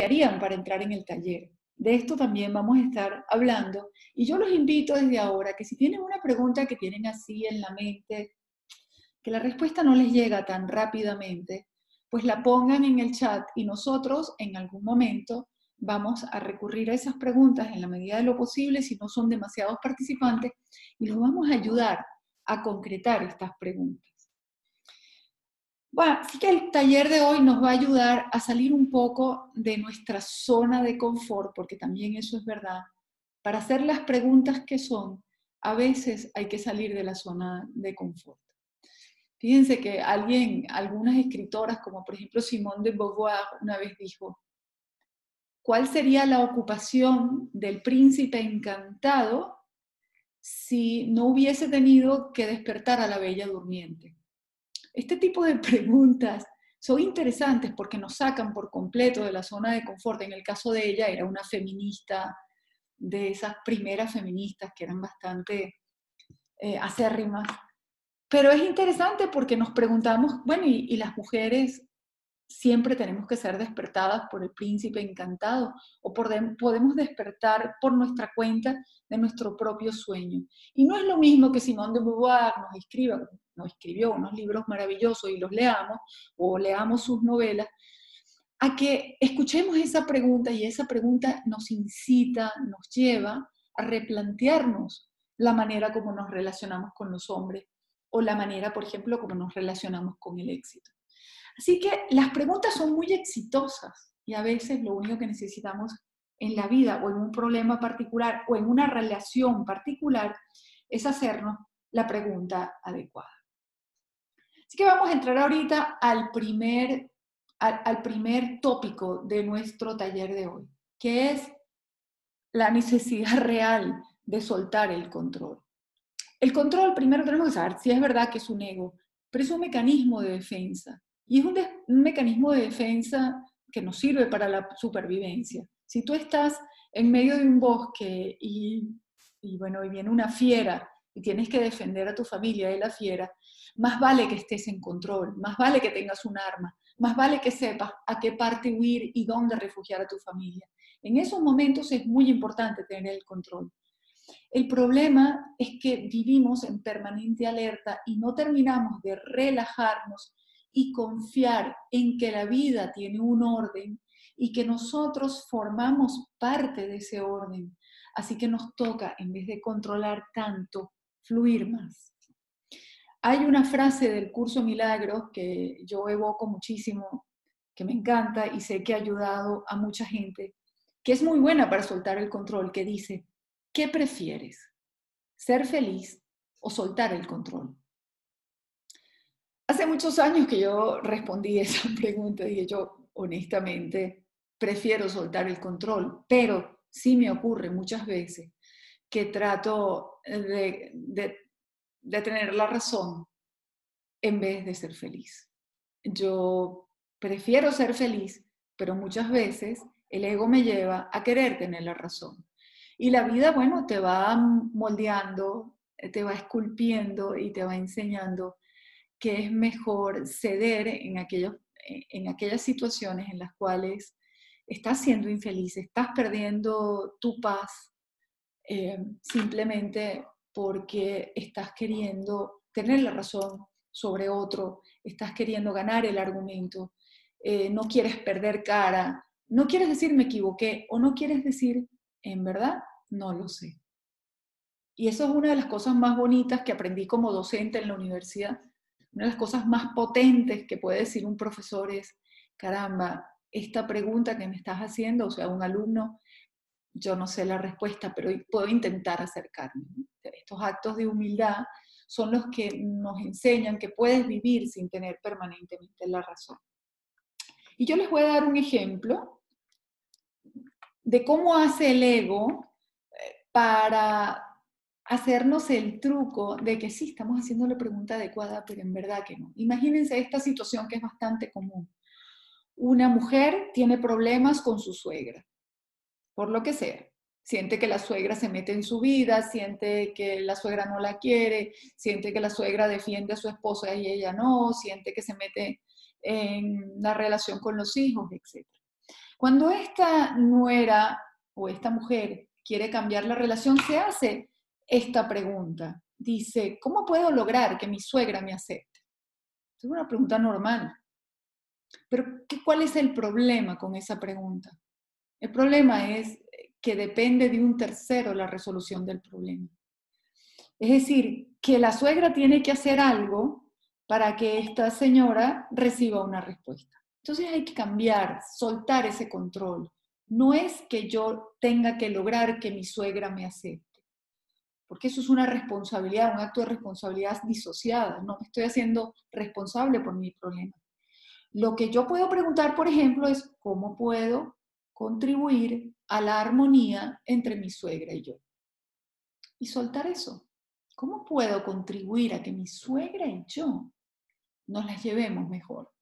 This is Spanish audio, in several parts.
harían para entrar en el taller. De esto también vamos a estar hablando. Y yo los invito desde ahora que si tienen una pregunta que tienen así en la mente, que la respuesta no les llega tan rápidamente, pues la pongan en el chat y nosotros en algún momento vamos a recurrir a esas preguntas en la medida de lo posible, si no son demasiados participantes, y los vamos a ayudar a concretar estas preguntas. Bueno, así que el taller de hoy nos va a ayudar a salir un poco de nuestra zona de confort, porque también eso es verdad. Para hacer las preguntas que son, a veces hay que salir de la zona de confort. Fíjense que alguien, algunas escritoras, como por ejemplo Simone de Beauvoir, una vez dijo, ¿cuál sería la ocupación del príncipe encantado si no hubiese tenido que despertar a la bella durmiente? Este tipo de preguntas son interesantes porque nos sacan por completo de la zona de confort. En el caso de ella era una feminista, de esas primeras feministas que eran bastante eh, acérrimas. Pero es interesante porque nos preguntamos, bueno, ¿y, las mujeres siempre tenemos que ser despertadas por el príncipe encantado o podemos despertar por nuestra cuenta de nuestro propio sueño. Y no es lo mismo que Simone de Beauvoir nos escriba, nos escribió unos libros maravillosos y los leamos o leamos sus novelas, a que escuchemos esa pregunta y esa pregunta nos incita, nos lleva a replantearnos la manera como nos relacionamos con los hombres o la manera, por ejemplo, como nos relacionamos con el éxito. Así que las preguntas son muy exitosas y a veces lo único que necesitamos en la vida o en un problema particular o en una relación particular es hacernos la pregunta adecuada. Así que vamos a entrar ahorita al primer, al, primer tópico de nuestro taller de hoy, que es la necesidad real de soltar el control. El control, primero tenemos que saber si es verdad que es un ego, pero es un mecanismo de defensa. Y es un, mecanismo de defensa que nos sirve para la supervivencia. Si tú estás en medio de un bosque y, y, bueno, y viene una fiera y tienes que defender a tu familia de la fiera, más vale que estés en control, más vale que tengas un arma, más vale que sepas a qué parte huir y dónde refugiar a tu familia. En esos momentos es muy importante tener el control. El problema es que vivimos en permanente alerta y no terminamos de relajarnos y confiar en que la vida tiene un orden y que nosotros formamos parte de ese orden. Así que nos toca, en vez de controlar tanto, fluir más. Hay una frase del curso Milagros que yo evoco muchísimo, que me encanta y sé que ha ayudado a mucha gente, que es muy buena para soltar el control, que dice, ¿qué prefieres? ¿Ser feliz o soltar el control? Hace muchos años que yo respondí esa pregunta y yo honestamente prefiero soltar el control, pero sí me ocurre muchas veces que trato de, de tener la razón en vez de ser feliz. Yo prefiero ser feliz, pero muchas veces el ego me lleva a querer tener la razón. Y la vida, bueno, te va moldeando, te va esculpiendo y te va enseñando que es mejor ceder en, aquellos, en aquellas situaciones en las cuales estás siendo infeliz, estás perdiendo tu paz eh, simplemente porque estás queriendo tener la razón sobre otro, estás queriendo ganar el argumento, eh, no quieres perder cara, no quieres decir me equivoqué o no quieres decir en verdad no lo sé. Y eso es una de las cosas más bonitas que aprendí como docente en la universidad, una de las cosas más potentes que puede decir un profesor es, caramba, esta pregunta que me estás haciendo, o sea, un alumno, yo no sé la respuesta, pero puedo intentar acercarme. Estos actos de humildad son los que nos enseñan que puedes vivir sin tener permanentemente la razón. Y yo les voy a dar un ejemplo de cómo hace el ego eh, para hacernos el truco de que sí, estamos haciendo la pregunta adecuada, pero en verdad que no. Imagínense esta situación que es bastante común. Una mujer tiene problemas con su suegra, por lo que sea. Siente que la suegra se mete en su vida, siente que la suegra no la quiere, siente que la suegra defiende a su esposa y ella no, siente que se mete en la relación con los hijos, etc. Cuando esta nuera o esta mujer quiere cambiar la relación, se hace esta pregunta. Dice, ¿cómo puedo lograr que mi suegra me acepte? Es una pregunta normal. Pero ¿cuál es el problema con esa pregunta? El problema es que depende de un tercero la resolución del problema. Es decir, que la suegra tiene que hacer algo para que esta señora reciba una respuesta. Entonces hay que cambiar, soltar ese control. No es que yo tenga que lograr que mi suegra me acepte, porque eso es una responsabilidad, un acto de responsabilidad disociada. No me estoy haciendo responsable por mi problema. Lo que yo puedo preguntar, por ejemplo, es cómo puedo contribuir a la armonía entre mi suegra y yo. Y soltar eso. ¿Cómo puedo contribuir a que mi suegra y yo nos las llevemos mejor?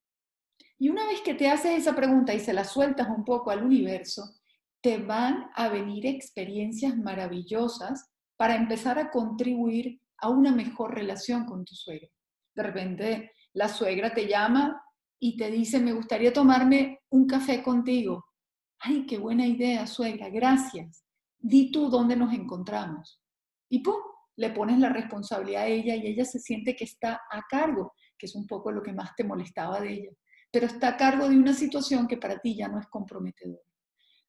Y una vez que te haces esa pregunta y se la sueltas un poco al universo, te van a venir experiencias maravillosas para empezar a contribuir a una mejor relación con tu suegra. De repente la suegra te llama y te dice, me gustaría tomarme un café contigo. Ay, qué buena idea, suegra, gracias. Di tú dónde nos encontramos. Y ¡pum! Le pones la responsabilidad a ella y ella se siente que está a cargo, que es un poco lo que más te molestaba de ella pero está a cargo de una situación que para ti ya no es comprometedora.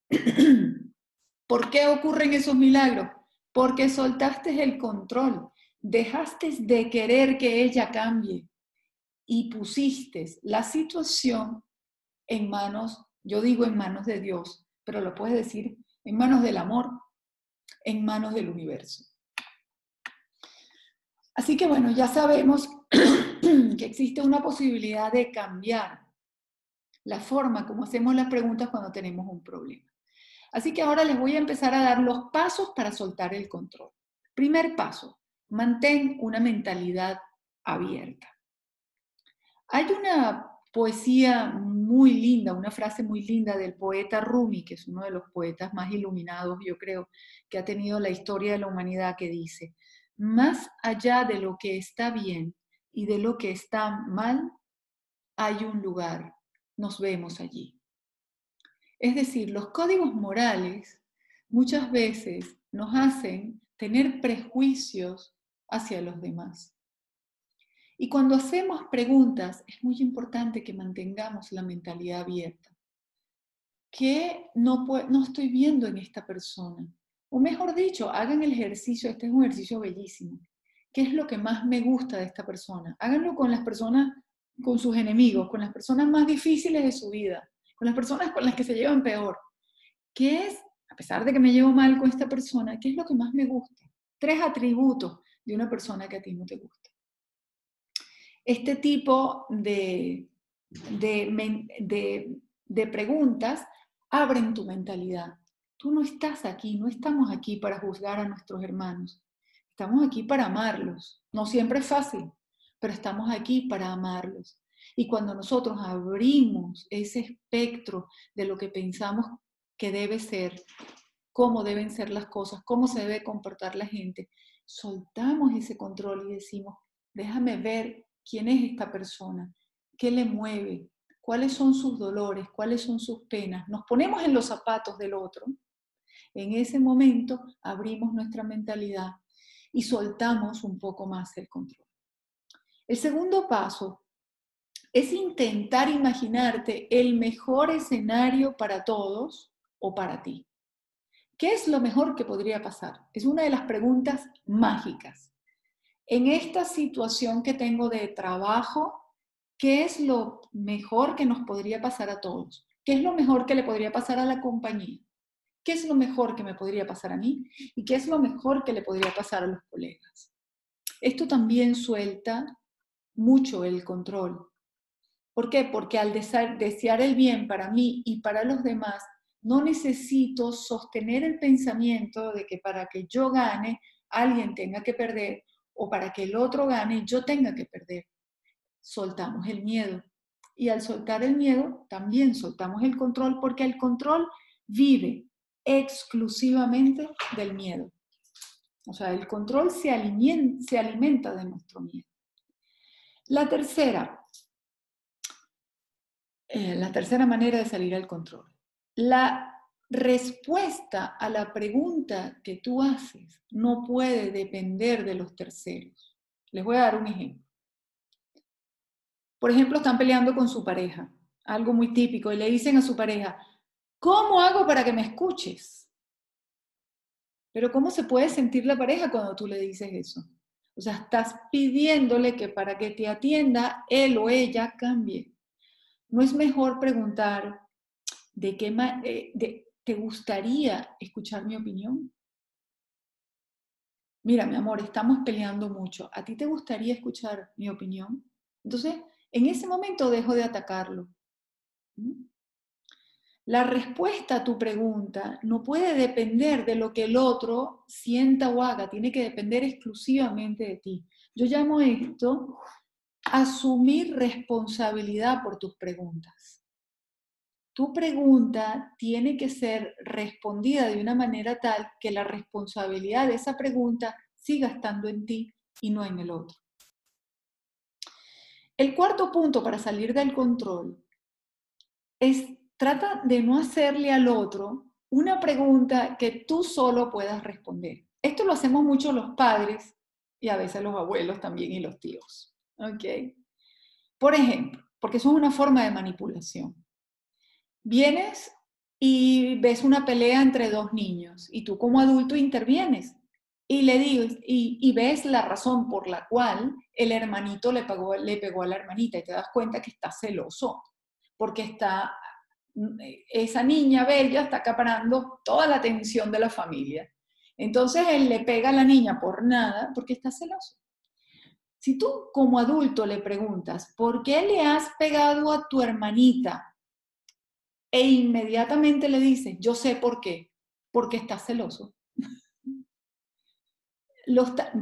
¿Por qué ocurren esos milagros? Porque soltaste el control, dejaste de querer que ella cambie y pusiste la situación en manos, yo digo en manos de Dios, pero lo puedes decir en manos del amor, en manos del universo. Así que bueno, ya sabemos que existe una posibilidad de cambiar la forma como hacemos las preguntas cuando tenemos un problema. Así que ahora les voy a empezar a dar los pasos para soltar el control. Primer paso, mantén una mentalidad abierta. Hay una poesía muy linda, una frase muy linda del poeta Rumi, que es uno de los poetas más iluminados, yo creo, que ha tenido la historia de la humanidad, que dice, más allá de lo que está bien y de lo que está mal, hay un lugar nos vemos allí. Es decir, los códigos morales muchas veces nos hacen tener prejuicios hacia los demás. Y cuando hacemos preguntas, es muy importante que mantengamos la mentalidad abierta. ¿Qué no, no estoy viendo en esta persona? O mejor dicho, hagan el ejercicio, este es un ejercicio bellísimo. ¿Qué es lo que más me gusta de esta persona? Háganlo con las personas con sus enemigos, con las personas más difíciles de su vida, con las personas con las que se llevan peor. ¿Qué es, a pesar de que me llevo mal con esta persona, qué es lo que más me gusta? Tres atributos de una persona que a ti no te gusta. Este tipo de, de, de preguntas abren tu mentalidad. Tú no estás aquí, no estamos aquí para juzgar a nuestros hermanos. Estamos aquí para amarlos. No siempre es fácil, pero estamos aquí para amarlos. Y cuando nosotros abrimos ese espectro de lo que pensamos que debe ser, cómo deben ser las cosas, cómo se debe comportar la gente, soltamos ese control y decimos, déjame ver quién es esta persona, qué le mueve, cuáles son sus dolores, cuáles son sus penas. Nos ponemos en los zapatos del otro. En ese momento abrimos nuestra mentalidad y soltamos un poco más el control. El segundo paso es intentar imaginarte el mejor escenario para todos o para ti. ¿Qué es lo mejor que podría pasar? Es una de las preguntas mágicas. En esta situación que tengo de trabajo, ¿qué es lo mejor que nos podría pasar a todos? ¿Qué es lo mejor que le podría pasar a la compañía? ¿Qué es lo mejor que me podría pasar a mí? ¿Y qué es lo mejor que le podría pasar a los colegas? Esto también suelta mucho el control. ¿Por qué? Porque al desear, el bien para mí y para los demás, no necesito sostener el pensamiento de que para que yo gane, alguien tenga que perder o para que el otro gane, yo tenga que perder. Soltamos el miedo. Y al soltar el miedo, también soltamos el control porque el control vive exclusivamente del miedo. O sea, el control se se alimenta de nuestro miedo. La tercera, eh, la tercera manera de salir al control. La respuesta a la pregunta que tú haces no puede depender de los terceros. Les voy a dar un ejemplo. Por ejemplo, están peleando con su pareja, algo muy típico, y le dicen a su pareja, ¿cómo hago para que me escuches? Pero ¿cómo se puede sentir la pareja cuando tú le dices eso? O sea, estás pidiéndole que para que te atienda, él o ella cambie. ¿No es mejor preguntar, ¿de qué eh, te gustaría escuchar mi opinión? Mira, mi amor, estamos peleando mucho. ¿A ti te gustaría escuchar mi opinión? Entonces, en ese momento dejo de atacarlo. ¿Mm? La respuesta a tu pregunta no puede depender de lo que el otro sienta o haga, tiene que depender exclusivamente de ti. Yo llamo esto asumir responsabilidad por tus preguntas. Tu pregunta tiene que ser respondida de una manera tal que la responsabilidad de esa pregunta siga estando en ti y no en el otro. El cuarto punto para salir del control es trata de no hacerle al otro una pregunta que tú solo puedas responder. Esto lo hacemos mucho los padres y a veces los abuelos también y los tíos. ¿Ok? Por ejemplo, porque eso es una forma de manipulación. Vienes y ves una pelea entre dos niños y tú como adulto intervienes y le dices, y, ves la razón por la cual el hermanito le pegó, le pegó a la hermanita y te das cuenta que está celoso, porque está esa niña bella está acaparando toda la atención de la familia. Entonces él le pega a la niña por nada porque está celoso. Si tú como adulto le preguntas, ¿por qué le has pegado a tu hermanita? E inmediatamente le dices, yo sé por qué, porque está celoso.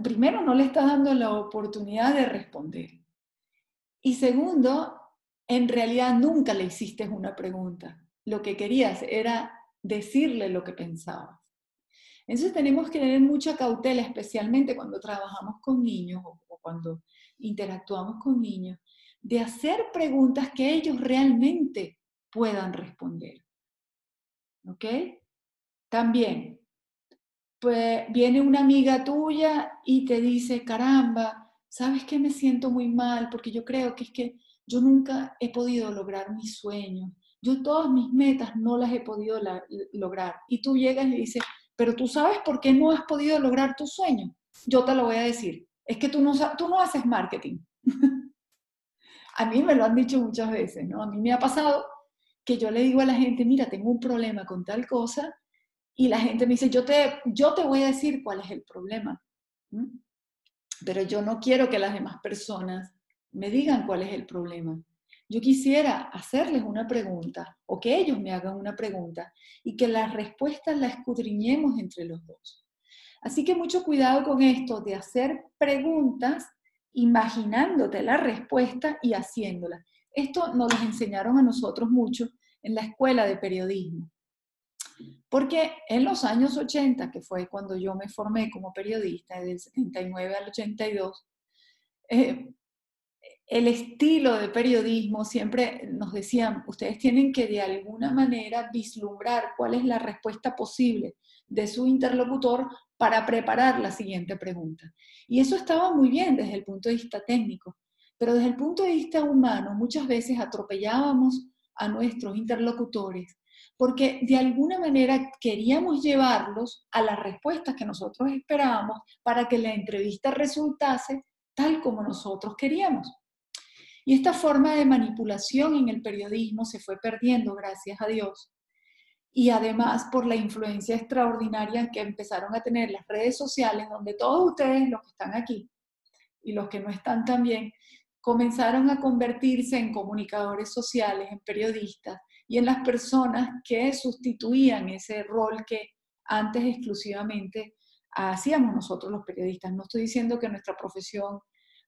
primero, no le estás dando la oportunidad de responder. Y segundo, en realidad nunca le hiciste una pregunta. Lo que querías era decirle lo que pensabas. Entonces tenemos que tener mucha cautela, especialmente cuando trabajamos con niños o, cuando interactuamos con niños, de hacer preguntas que ellos realmente puedan responder. ¿Ok? También, pues viene una amiga tuya y te dice, caramba, ¿sabes que me siento muy mal? Porque yo creo que es que yo nunca he podido lograr mis sueños, yo todas mis metas no las he podido lograr. Y tú llegas y dices, pero tú sabes por qué no has podido lograr tus sueños. Yo te lo voy a decir, es que tú no, tú no haces marketing. a mí me lo han dicho muchas veces, ¿no? A mí me ha pasado que yo le digo a la gente, mira, tengo un problema con tal cosa, y la gente me dice, yo te, yo te voy a decir cuál es el problema. Pero yo no quiero que las demás personas me digan cuál es el problema. Yo quisiera hacerles una pregunta o que ellos me hagan una pregunta y que las respuestas las escudriñemos entre los dos. Así que mucho cuidado con esto de hacer preguntas imaginándote la respuesta y haciéndola. Esto nos lo enseñaron a nosotros mucho en la escuela de periodismo. Porque en los años 80, que fue cuando yo me formé como periodista, del 79 al 82, eh, el estilo de periodismo, siempre nos decían, ustedes tienen que de alguna manera vislumbrar cuál es la respuesta posible de su interlocutor para preparar la siguiente pregunta. Y eso estaba muy bien desde el punto de vista técnico, pero desde el punto de vista humano muchas veces atropellábamos a nuestros interlocutores porque de alguna manera queríamos llevarlos a las respuestas que nosotros esperábamos para que la entrevista resultase tal como nosotros queríamos. Y esta forma de manipulación en el periodismo se fue perdiendo, gracias a Dios. Y además por la influencia extraordinaria que empezaron a tener las redes sociales, donde todos ustedes, los que están aquí y los que no están también, comenzaron a convertirse en comunicadores sociales, en periodistas y en las personas que sustituían ese rol que antes exclusivamente hacíamos nosotros los periodistas. No estoy diciendo que nuestra profesión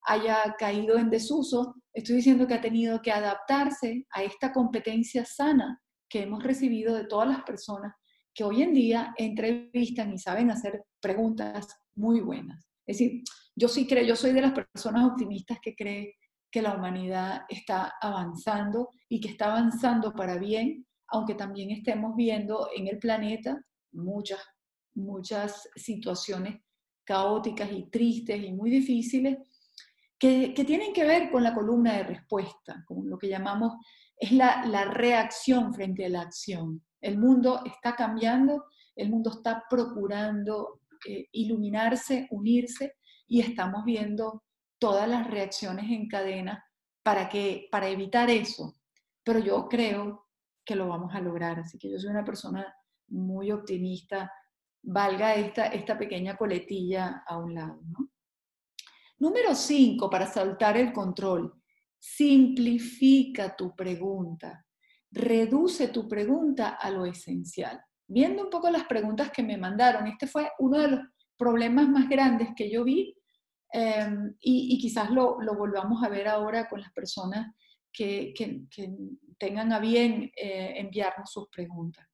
haya caído en desuso, estoy diciendo que ha tenido que adaptarse a esta competencia sana que hemos recibido de todas las personas que hoy en día entrevistan y saben hacer preguntas muy buenas. Es decir, yo sí creo, yo soy de las personas optimistas que cree que la humanidad está avanzando y que está avanzando para bien aunque también estemos viendo en el planeta muchas, muchas situaciones caóticas y tristes y muy difíciles que, tienen que ver con la columna de respuesta, con lo que llamamos, es la, reacción frente a la acción. El mundo está cambiando, el mundo está procurando eh, iluminarse, unirse, y estamos viendo todas las reacciones en cadena para, que, para evitar eso. Pero yo creo que lo vamos a lograr, así que yo soy una persona muy optimista, valga esta, esta pequeña coletilla a un lado. Número cinco, para saltar el control, simplifica tu pregunta, reduce tu pregunta a lo esencial. Viendo un poco las preguntas que me mandaron, este fue uno de los problemas más grandes que yo vi em, y, quizás lo, volvamos a ver ahora con las personas que, tengan a bien eh, enviarnos sus preguntas.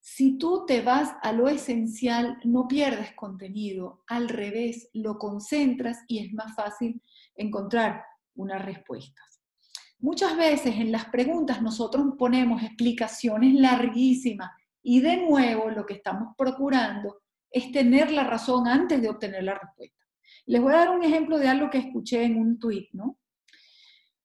Si tú te vas a lo esencial, no pierdes contenido, al revés, lo concentras y es más fácil encontrar unas respuestas. Muchas veces en las preguntas nosotros ponemos explicaciones larguísimas y de nuevo lo que estamos procurando es tener la razón antes de obtener la respuesta. Les voy a dar un ejemplo de algo que escuché en un tuit, ¿no?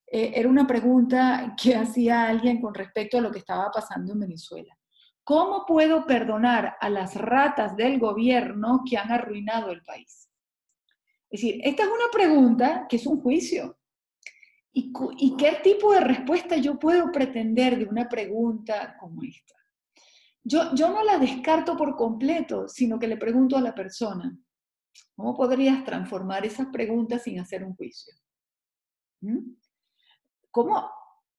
Eh, era una pregunta que hacía alguien con respecto a lo que estaba pasando en Venezuela. ¿Cómo puedo perdonar a las ratas del gobierno que han arruinado el país? Es decir, esta es una pregunta que es un juicio. ¿Y, qué tipo de respuesta yo puedo pretender de una pregunta como esta? Yo, yo no la descarto por completo, sino que le pregunto a la persona, ¿cómo podrías transformar esas preguntas sin hacer un juicio? ¿Mm? ¿Cómo,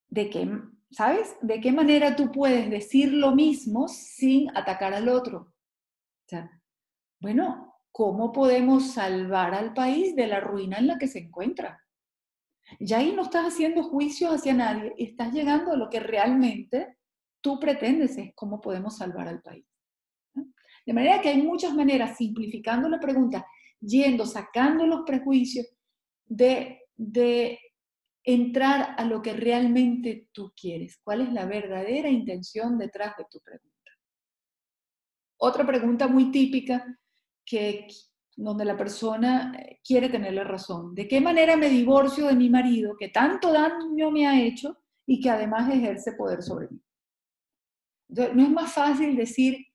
de qué, ¿sabes? ¿De qué manera tú puedes decir lo mismo sin atacar al otro? O sea, bueno, ¿cómo podemos salvar al país de la ruina en la que se encuentra? Ya ahí no estás haciendo juicios hacia nadie, estás llegando a lo que realmente tú pretendes, es cómo podemos salvar al país. De manera que hay muchas maneras, simplificando la pregunta, yendo, sacando los prejuicios, de, de entrar a lo que realmente tú quieres. ¿Cuál es la verdadera intención detrás de tu pregunta? Otra pregunta muy típica que donde la persona eh, quiere tener la razón. ¿De qué manera me divorcio de mi marido que tanto daño me ha hecho y que además ejerce poder sobre mí? no es más fácil decir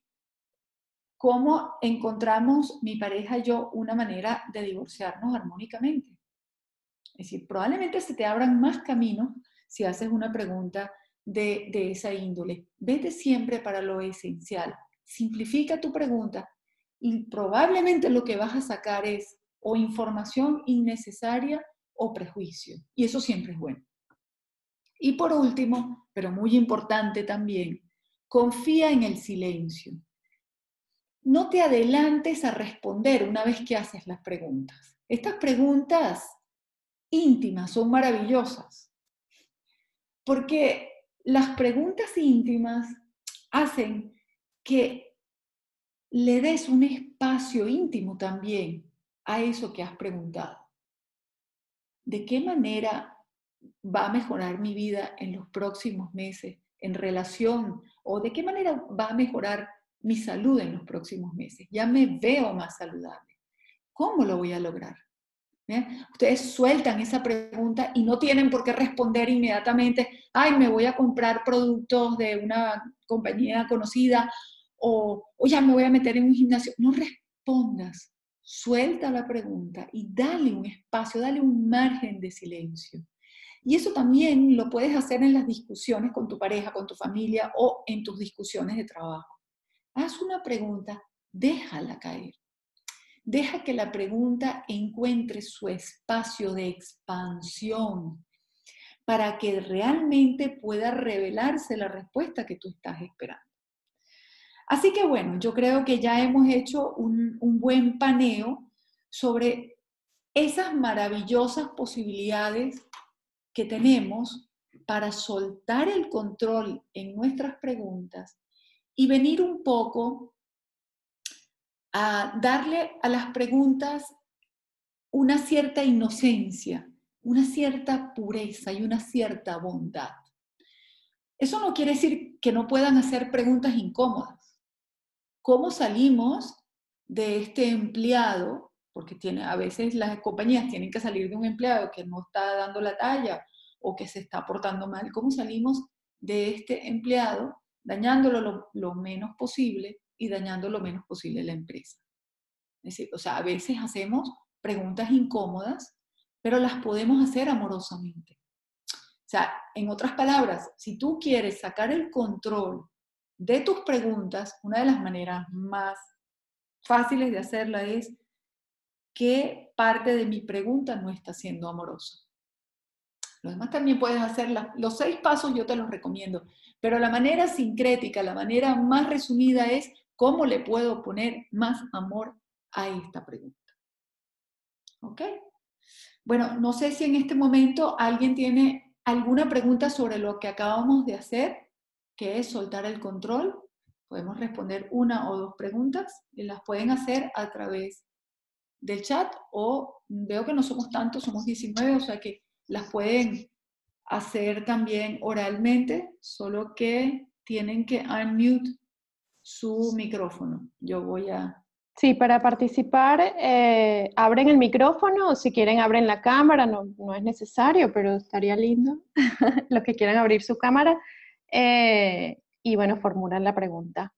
cómo encontramos mi pareja y yo una manera de divorciarnos armónicamente. Es decir, probablemente se te abran más caminos si haces una pregunta de, esa índole. Vete siempre para lo esencial. Simplifica tu pregunta y probablemente lo que vas a sacar es o información innecesaria o prejuicio. Y eso siempre es bueno. Y por último, pero muy importante también, confía en el silencio. No te adelantes a responder una vez que haces las preguntas. Estas preguntas íntimas son maravillosas, porque las preguntas íntimas hacen que le des un espacio íntimo también a eso que has preguntado. ¿De qué manera va a mejorar mi vida en los próximos meses en relación o de qué manera va a mejorar mi salud en los próximos meses? Ya me veo más saludable. ¿Cómo lo voy a lograr? ¿eh? Ustedes sueltan esa pregunta y no tienen por qué responder inmediatamente, ay, me voy a comprar productos de una compañía conocida o, o ya me voy a meter en un gimnasio. No respondas, suelta la pregunta y dale un espacio, dale un margen de silencio. Y eso también lo puedes hacer en las discusiones con tu pareja, con tu familia o en tus discusiones de trabajo. Haz una pregunta, déjala caer. Deja que la pregunta encuentre su espacio de expansión para que realmente pueda revelarse la respuesta que tú estás esperando. Así que bueno, yo creo que ya hemos hecho un, buen paneo sobre esas maravillosas posibilidades que tenemos para soltar el control en nuestras preguntas y venir un poco a darle a las preguntas una cierta inocencia, una cierta pureza y una cierta bondad. Eso no quiere decir que no puedan hacer preguntas incómodas. ¿Cómo salimos de este empleado? Porque tiene, a veces las compañías tienen que salir de un empleado que no está dando la talla o que se está portando mal. ¿Cómo salimos de este empleado dañándolo lo, menos posible y dañando lo menos posible la empresa? Es decir, o sea, a veces hacemos preguntas incómodas, pero las podemos hacer amorosamente. O sea, en otras palabras, si tú quieres sacar el control de tus preguntas, una de las maneras más fáciles de hacerla es qué parte de mi pregunta no está siendo amorosa. Lo demás también puedes hacerla. Los seis pasos yo te los recomiendo, pero la manera sincrética, la manera más resumida es cómo le puedo poner más amor a esta pregunta. ¿Ok? Bueno, no sé si en este momento alguien tiene alguna pregunta sobre lo que acabamos de hacer, que es soltar el control. Podemos responder una o dos preguntas y las pueden hacer a través del chat o veo que no somos tantos, somos 19, o sea que las pueden hacer también oralmente, solo que tienen que unmute su micrófono. Yo voy a Sí, para participar eh, abren el micrófono o si quieren abren la cámara, no, es necesario, pero estaría lindo los que quieran abrir su cámara eh, y bueno, formulan la pregunta.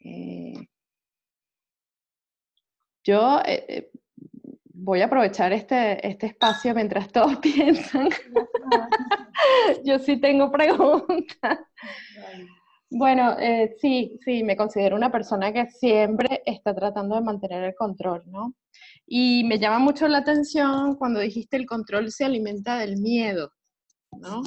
Eh, yo voy a aprovechar este, este espacio mientras todos piensan. yo sí tengo preguntas. Bueno, eh, sí, sí, me considero una persona que siempre está tratando de mantener el control, ¿no? Y me llama mucho la atención cuando dijiste el control se alimenta del miedo, ¿no?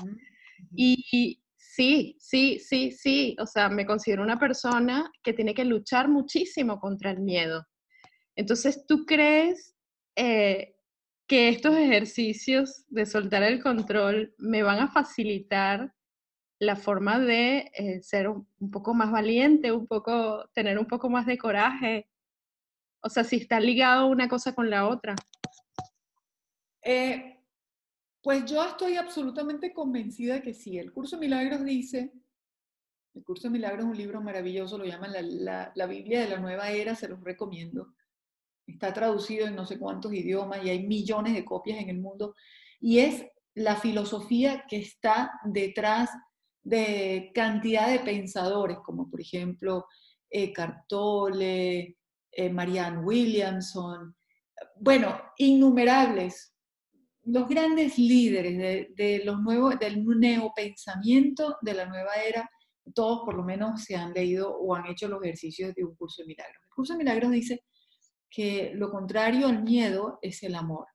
Y sí, sí, sí, sí, o sea, me considero una persona que tiene que luchar muchísimo contra el miedo. Entonces, ¿tú crees eh, que estos ejercicios de soltar el control me van a facilitar la forma de eh, ser un, poco más valiente, un poco, tener un poco más de coraje. O sea, si está ligado una cosa con la otra. Eh, pues yo estoy absolutamente convencida que sí. El curso de milagros dice, el curso de milagros es un libro maravilloso, lo llaman la, la Biblia de la nueva era, se los recomiendo. Está traducido en no sé cuántos idiomas y hay millones de copias en el mundo. Y es la filosofía que está detrás de cantidad de pensadores, como por ejemplo Eckhart Tolle, eh, Marianne Williamson, bueno, innumerables, los grandes líderes de, los nuevos, del neopensamiento de la nueva era, todos por lo menos se han leído o han hecho los ejercicios de un curso de milagros. El curso de milagros dice que lo contrario al miedo es el amor.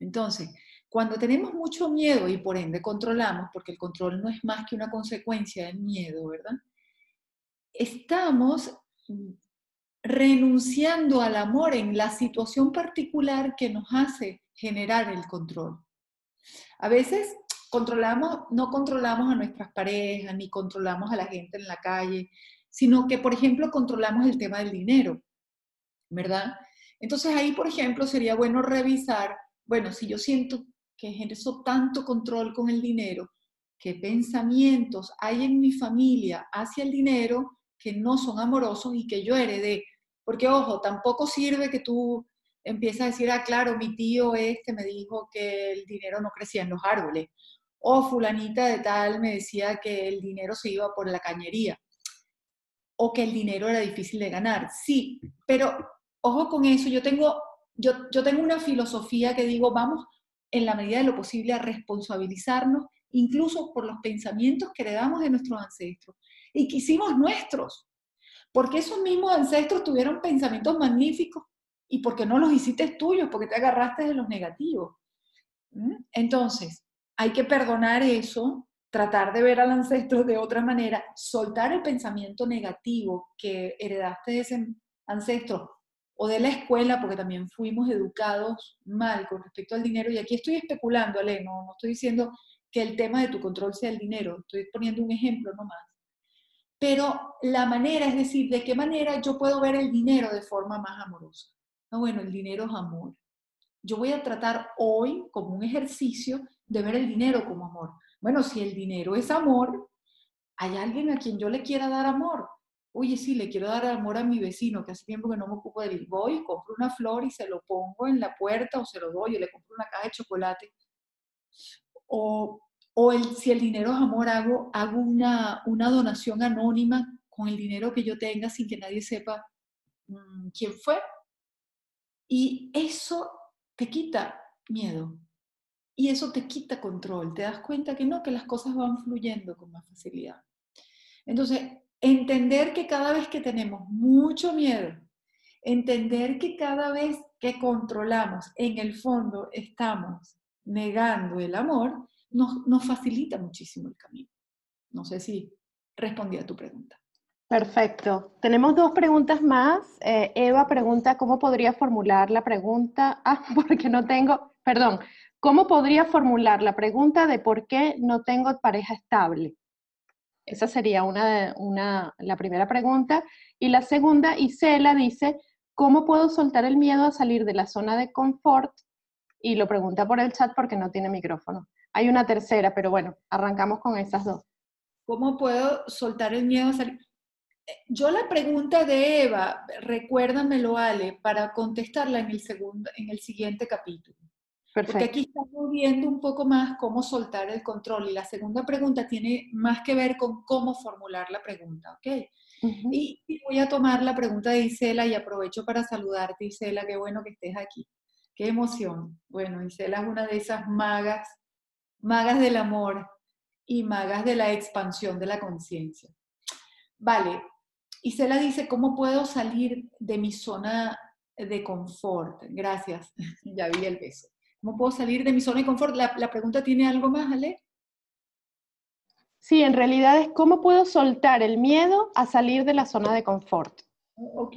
Entonces, cuando tenemos mucho miedo y por ende controlamos, porque el control no es más que una consecuencia del miedo, ¿verdad? Estamos renunciando al amor en la situación particular que nos hace generar el control. A veces controlamos, no controlamos a nuestras parejas, ni controlamos a la gente en la calle, sino que, por ejemplo, controlamos el tema del dinero, ¿verdad? Entonces ahí, por ejemplo, sería bueno revisar, bueno, si yo siento que ejerzo tanto control con el dinero, qué pensamientos hay en mi familia hacia el dinero que no son amorosos y que yo heredé. Porque, ojo, tampoco sirve que tú empieces a decir, ah, claro, mi tío este me dijo que el dinero no crecía en los árboles. O fulanita de tal me decía que el dinero se iba por la cañería. O que el dinero era difícil de ganar. Sí, pero ojo con eso, yo tengo, yo, yo tengo una filosofía que digo, vamos en la medida de lo posible, a responsabilizarnos incluso por los pensamientos que heredamos de nuestros ancestros y que hicimos nuestros. Porque esos mismos ancestros tuvieron pensamientos magníficos y porque no los hiciste tuyos, porque te agarraste de los negativos. ¿Mm? Entonces, hay que perdonar eso, tratar de ver al ancestro de otra manera, soltar el pensamiento negativo que heredaste de ese ancestro o de la escuela, porque también fuimos educados mal con respecto al dinero. Y aquí estoy especulando, Ale, no, no estoy diciendo que el tema de tu control sea el dinero, estoy poniendo un ejemplo nomás. Pero la manera, es decir, de qué manera yo puedo ver el dinero de forma más amorosa. No, bueno, el dinero es amor. Yo voy a tratar hoy como un ejercicio de ver el dinero como amor. Bueno, si el dinero es amor, ¿Hay alguien a quien yo le quiera dar amor? Oye, sí, le quiero dar amor a mi vecino, que hace tiempo que no me ocupo de él. Voy, compro una flor y se lo pongo en la puerta o se lo doy, o le compro una caja de chocolate. O, o el, si el dinero es amor, hago, hago una, una donación anónima con el dinero que yo tenga sin que nadie sepa mm, quién fue. Y eso te quita miedo. Y eso te quita control. Te das cuenta que no, que las cosas van fluyendo con más facilidad. Entonces, entender que cada vez que tenemos mucho miedo, entender que cada vez que controlamos, en el fondo estamos negando el amor, nos, facilita muchísimo el camino. No sé si respondí a tu pregunta. Perfecto. Tenemos dos preguntas más. Eh, Eva pregunta cómo podría formular la pregunta. Ah, porque no tengo, perdón, ¿cómo podría formular la pregunta de por qué no tengo pareja estable? Esa sería una, una, la primera pregunta. Y la segunda, Isela dice, ¿cómo puedo soltar el miedo a salir de la zona de confort? Y lo pregunta por el chat porque no tiene micrófono. Hay una tercera, pero bueno, arrancamos con esas dos. ¿Cómo puedo soltar el miedo a salir? Eh, yo la pregunta de Eva, recuérdamelo Ale, para contestarla en el, segundo, en el siguiente capítulo. Perfecto. Porque aquí estamos viendo un poco más cómo soltar el control y la segunda pregunta tiene más que ver con cómo formular la pregunta, ¿ok? y, y, voy a tomar la pregunta de Isela y aprovecho para saludarte, Isela, qué bueno que estés aquí. Qué emoción. Bueno, Isela es una de esas magas magas del amor y magas de la expansión de la conciencia. Vale, Isela dice, ¿cómo puedo salir de mi zona de confort? Gracias, ya vi el beso. ¿Cómo puedo salir de mi zona de confort? La, la pregunta tiene algo más, Ale. Sí, en realidad es cómo puedo soltar el miedo a salir de la zona de confort. Ok.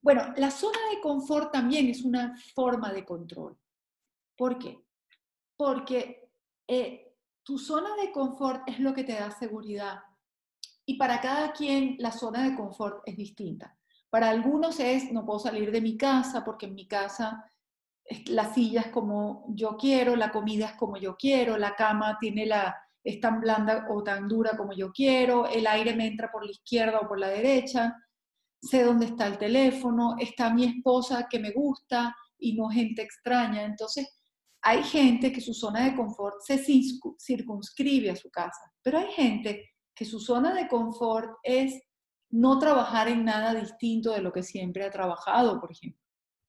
Bueno, la zona de confort también es una forma de control. ¿Por qué? Porque eh, tu zona de confort es lo que te da seguridad. Y para cada quien la zona de confort es distinta. Para algunos es, no puedo salir de mi casa porque en mi casa la silla es como yo quiero, la comida es como yo quiero, la cama tiene la, es tan blanda o tan dura como yo quiero, el aire me entra por la izquierda o por la derecha, sé dónde está el teléfono, está mi esposa que me gusta y no gente extraña. Entonces, hay gente que su zona de confort se circunscribe a su casa, pero hay gente que su zona de confort es no trabajar en nada distinto de lo que siempre ha trabajado, por ejemplo.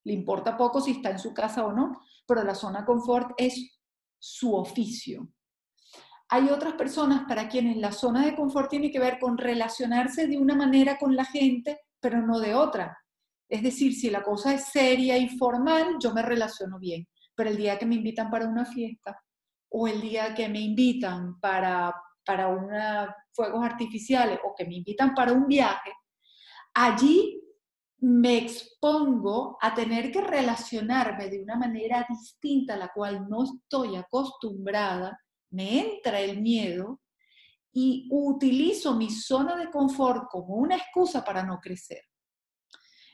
Le importa poco si está en su casa o no, pero la zona confort es su oficio. Hay otras personas para quienes la zona de confort tiene que ver con relacionarse de una manera con la gente, pero no de otra. Es decir, si la cosa es seria y formal, yo me relaciono bien pero el día que me invitan para una fiesta o el día que me invitan para, para una, fuegos artificiales o que me invitan para un viaje, allí me expongo a tener que relacionarme de una manera distinta a la cual no estoy acostumbrada, me entra el miedo y utilizo mi zona de confort como una excusa para no crecer.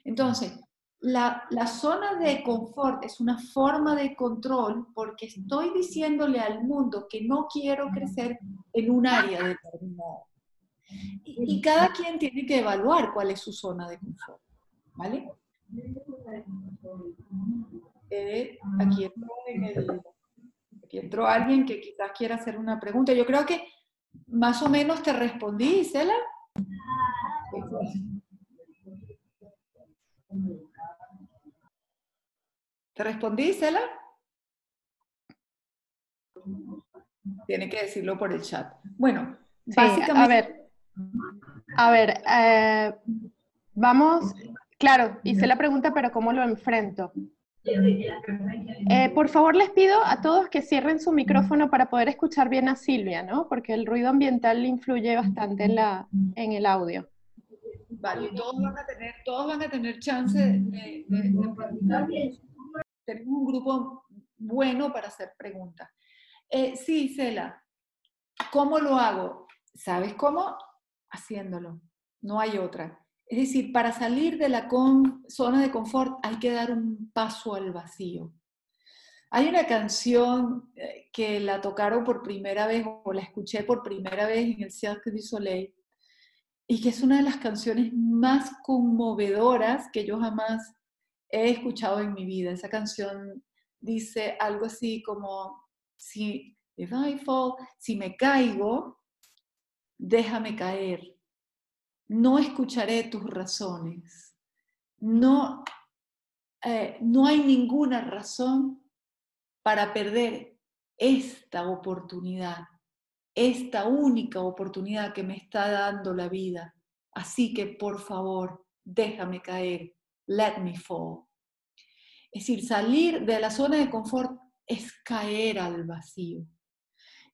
Entonces, la, zona de confort es una forma de control porque estoy diciéndole al mundo que no quiero crecer en un área determinada. Y, y cada quien tiene que evaluar cuál es su zona de confort. ¿Vale? Eh, aquí, entró alguien que quizás quiera hacer una pregunta. Yo creo que más o menos te respondí, Cela. ¿Te respondí, Cela? Tiene que decirlo por el chat. Bueno, básicamente... A ver, a ver eh, vamos, claro, hice la pregunta, pero ¿cómo lo enfrento? Eh, por favor, les pido a todos que cierren su micrófono para poder escuchar bien a Silvia, ¿no? Porque el ruido ambiental influye bastante en, la, en el audio. Vale, todos van a tener, todos van a tener chance de, de, tenemos un grupo bueno para hacer preguntas. Eh, sí, Cela, ¿cómo lo hago? ¿Sabes cómo? Haciéndolo, no hay otra. Es decir, para salir de la zona de confort hay que dar un paso al vacío. Hay una canción eh, que la tocaron por primera vez o la escuché por primera vez en el Cirque du Soleil y que es una de las canciones más conmovedoras que yo jamás he escuchado en mi vida. Esa canción dice algo así como, si, if I fall, si me caigo, déjame caer. No escucharé tus razones. No, eh, no hay ninguna razón para perder esta oportunidad, esta única oportunidad que me está dando la vida. Así que por favor, déjame caer, let me fall. Es decir, salir de la zona de confort es caer al vacío.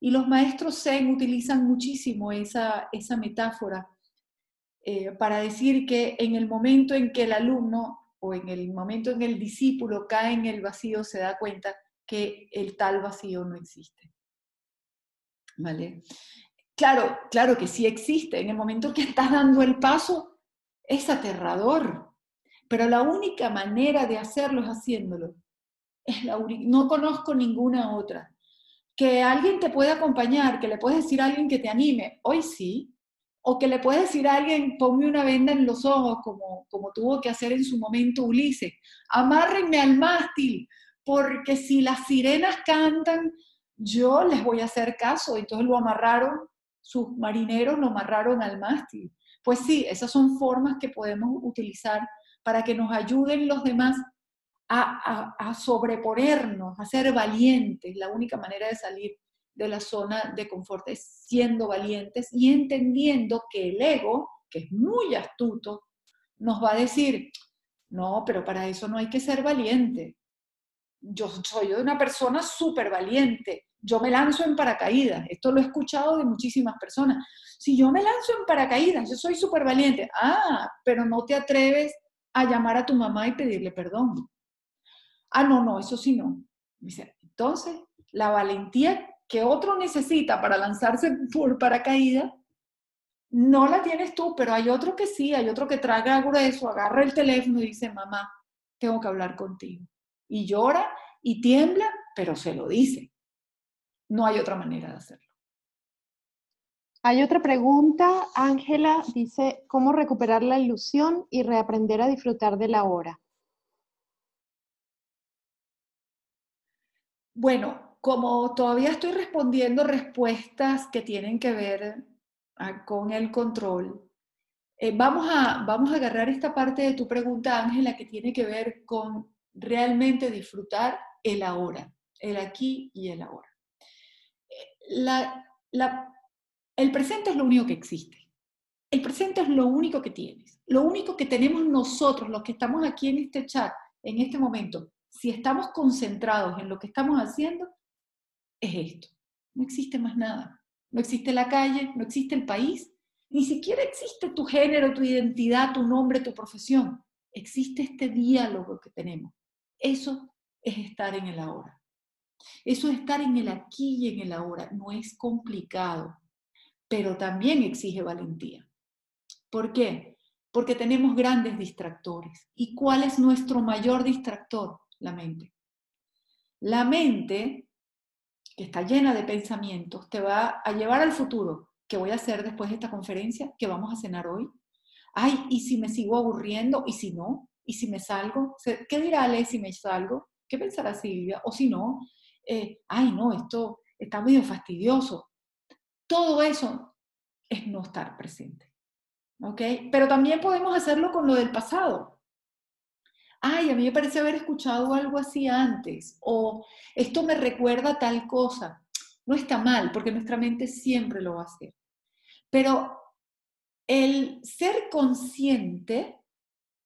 Y los maestros Zen utilizan muchísimo esa, esa metáfora eh, para decir que en el momento en que el alumno o en el momento en que el discípulo cae en el vacío, se da cuenta que el tal vacío no existe. ¿Vale? Claro, claro que sí existe. En el momento que estás dando el paso, es aterrador. Pero la única manera de hacerlo es haciéndolo. Es la no conozco ninguna otra. Que alguien te pueda acompañar, que le puedes decir a alguien que te anime, hoy sí. O que le puedes decir a alguien, ponme una venda en los ojos, como, como tuvo que hacer en su momento Ulises. Amárrenme al mástil, porque si las sirenas cantan, yo les voy a hacer caso. Entonces lo amarraron, sus marineros lo amarraron al mástil. Pues sí, esas son formas que podemos utilizar para que nos ayuden los demás a, sobreponernos, a ser valientes. La única manera de salir de la zona de confort es siendo valientes y entendiendo que el ego, que es muy astuto, nos va a decir, no, pero para eso no hay que ser valiente. Yo soy una persona súper valiente, yo me lanzo en paracaídas, esto lo he escuchado de muchísimas personas, si yo me lanzo en paracaídas, yo soy súper valiente, ah, pero no te atreves a llamar a tu mamá y pedirle perdón. Ah, no, no, eso sí no. Entonces, la valentía que otro necesita para lanzarse por paracaídas, no la tienes tú, pero hay otro que sí, hay otro que traga grueso, agarra el teléfono y dice, mamá, tengo que hablar contigo y llora y tiembla, pero se lo dice. No hay otra manera de hacerlo. Hay otra pregunta, Ángela dice, ¿cómo recuperar la ilusión y reaprender a disfrutar de la hora? Bueno, como todavía estoy respondiendo respuestas que tienen que ver ah, con el control, eh, vamos, a, vamos a agarrar esta parte de tu pregunta, Ángela, que tiene que ver con realmente disfrutar el ahora, el aquí y el ahora. el presente es lo único que existe. El presente es lo único que tienes. Lo único que tenemos nosotros, los que estamos aquí en este chat, en este momento, si estamos concentrados en lo que estamos haciendo, es esto. No existe más nada. No existe la calle, no existe el país, ni siquiera existe tu género, tu identidad, tu nombre, tu profesión. Existe este diálogo que tenemos. Eso es estar en el ahora. Eso es estar en el aquí y en el ahora. No es complicado, pero también exige valentía. ¿Por qué? Porque tenemos grandes distractores. ¿Y cuál es nuestro mayor distractor? La mente. La mente, que está llena de pensamientos, te va a llevar al futuro. ¿Qué voy a hacer después de esta conferencia? ¿Qué vamos a cenar hoy? Ay, ¿y si me sigo aburriendo? ¿Y si no? ¿Y si me salgo? ¿Qué dirá Ale si me salgo? ¿Qué pensará Silvia? O si no, eh, ay, no, esto está medio fastidioso. Todo eso es no estar presente. ¿Ok? Pero también podemos hacerlo con lo del pasado. Ay, a mí me parece haber escuchado algo así antes. O esto me recuerda tal cosa. No está mal, porque nuestra mente siempre lo va a hacer. Pero el ser consciente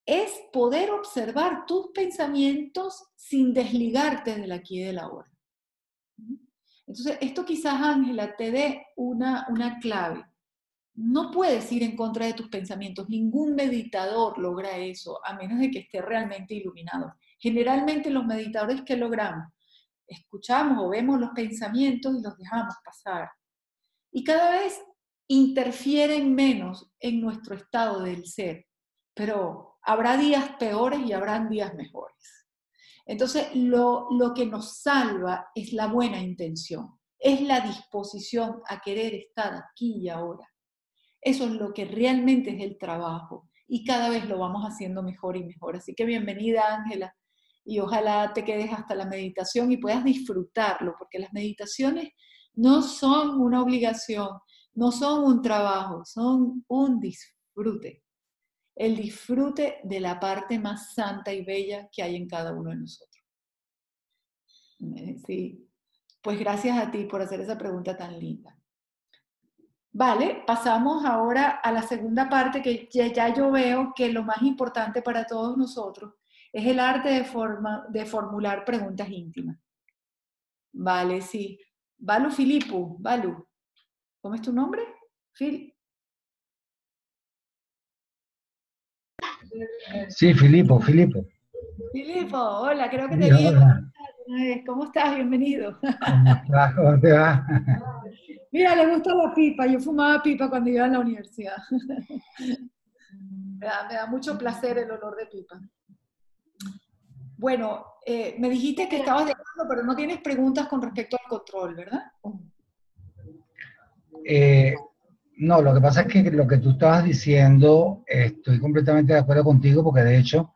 es poder observar tus pensamientos sin desligarte del aquí y del ahora. Entonces, esto quizás, Ángela, te dé una, una clave. No puedes ir en contra de tus pensamientos. Ningún meditador logra eso, a menos de que esté realmente iluminado. Generalmente los meditadores que logramos, escuchamos o vemos los pensamientos y los dejamos pasar. Y cada vez interfieren menos en nuestro estado del ser. Pero habrá días peores y habrán días mejores. Entonces, lo, lo que nos salva es la buena intención, es la disposición a querer estar aquí y ahora. Eso es lo que realmente es el trabajo y cada vez lo vamos haciendo mejor y mejor. Así que bienvenida Ángela y ojalá te quedes hasta la meditación y puedas disfrutarlo, porque las meditaciones no son una obligación, no son un trabajo, son un disfrute. El disfrute de la parte más santa y bella que hay en cada uno de nosotros. Sí, pues gracias a ti por hacer esa pregunta tan linda. Vale, pasamos ahora a la segunda parte que ya, yo veo que lo más importante para todos nosotros es el arte de, forma, de formular preguntas íntimas. Vale, sí. Valu Filipu, Valu. ¿Cómo es tu nombre? Fil. Sí, Filipo, Filipo. Filipo, hola, creo que te vi. ¿Cómo estás? Bienvenido. ¿Cómo estás? ¿Cómo te va? Mira, le gusta la pipa. Yo fumaba pipa cuando iba a la universidad. me, da, mucho placer el olor de pipa. Bueno, eh, me dijiste que estabas de acuerdo, pero no tienes preguntas con respecto al control, ¿verdad? Eh, no, lo que pasa es que lo que tú estabas diciendo, estoy completamente de acuerdo contigo, porque de hecho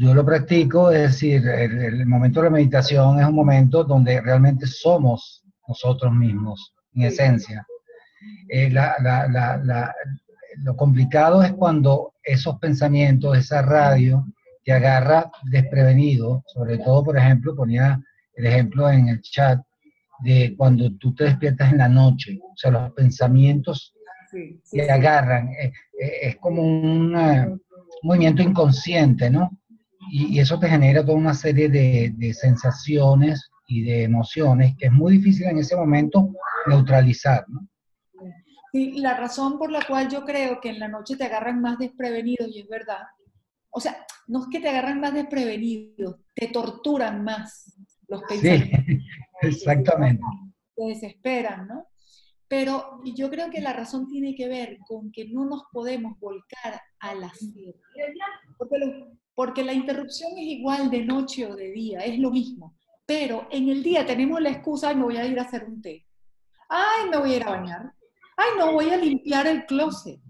yo lo practico, es decir, el momento de la meditación es un momento donde realmente somos nosotros mismos en esencia. Eh, lo complicado es cuando esos pensamientos, esa radio, te agarra desprevenido, sobre todo, por ejemplo, ponía el ejemplo en el chat de cuando tú te despiertas en la noche, o sea, los pensamientos te agarran, eh, eh, es, como un movimiento inconsciente, ¿no? Y, eso te genera toda una serie de, de sensaciones y de emociones que es muy difícil en ese momento neutralizar, ¿no? Sí, la razón por la cual yo creo que en la noche te agarran más desprevenidos, y es verdad, o sea, no es que te agarran más desprevenidos, te torturan más los pensamientos. Sí, exactamente. Te desesperan, ¿no? Pero yo creo que la razón tiene que ver con que no nos podemos volcar a la Porque, porque la interrupción es igual de noche o de día, es lo mismo. Pero en el día tenemos la excusa, me voy a ir a hacer un té ay, me voy a ir a bañar, ay, no, voy a limpiar el closet,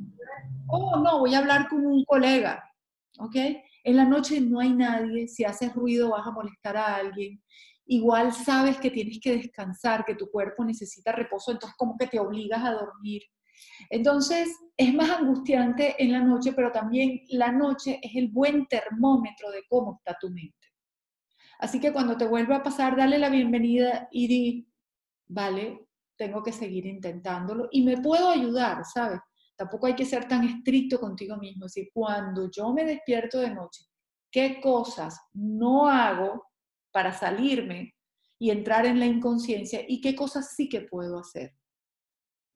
oh, no, voy a hablar con un colega, ¿ok? En la noche no hay nadie, si haces ruido vas a molestar a alguien, igual sabes que tienes que descansar, que tu cuerpo necesita reposo, entonces como que te obligas a dormir. Entonces es más angustiante en la noche, pero también la noche es el buen termómetro de cómo está tu mente. Así que cuando te vuelva a pasar, dale la bienvenida y di, vale, tengo que seguir intentándolo y me puedo ayudar, ¿sabes? Tampoco hay que ser tan estricto contigo mismo. Es decir, cuando yo me despierto de noche, ¿qué cosas no hago para salirme y entrar en la inconsciencia y qué cosas sí que puedo hacer?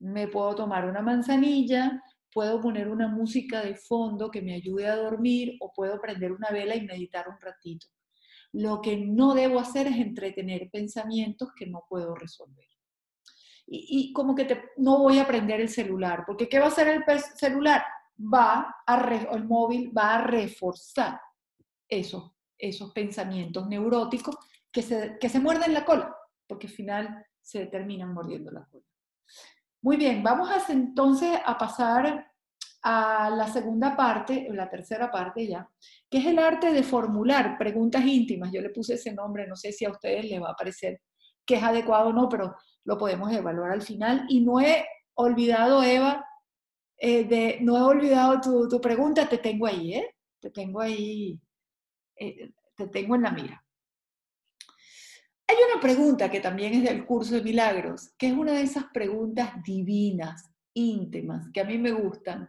Me puedo tomar una manzanilla, puedo poner una música de fondo que me ayude a dormir o puedo prender una vela y meditar un ratito. Lo que no debo hacer es entretener pensamientos que no puedo resolver y, como que no voy a prender el celular, porque ¿qué va a hacer el celular? Va a, el móvil va a reforzar esos, esos pensamientos neuróticos que se, que se muerden la cola, porque al final se terminan mordiendo la cola. Muy bien, vamos a, entonces a pasar a la segunda parte, la tercera parte ya, que es el arte de formular preguntas íntimas. Yo le puse ese nombre, no sé si a ustedes les va a parecer que es adecuado o no, pero lo podemos evaluar al final. Y no he olvidado, Eva, eh, de, no he olvidado tu, pregunta, te tengo ahí, ¿eh? Te tengo ahí, eh, te tengo en la mira. Hay una pregunta que también es del curso de milagros, que es una de esas preguntas divinas, íntimas, que a mí me gustan,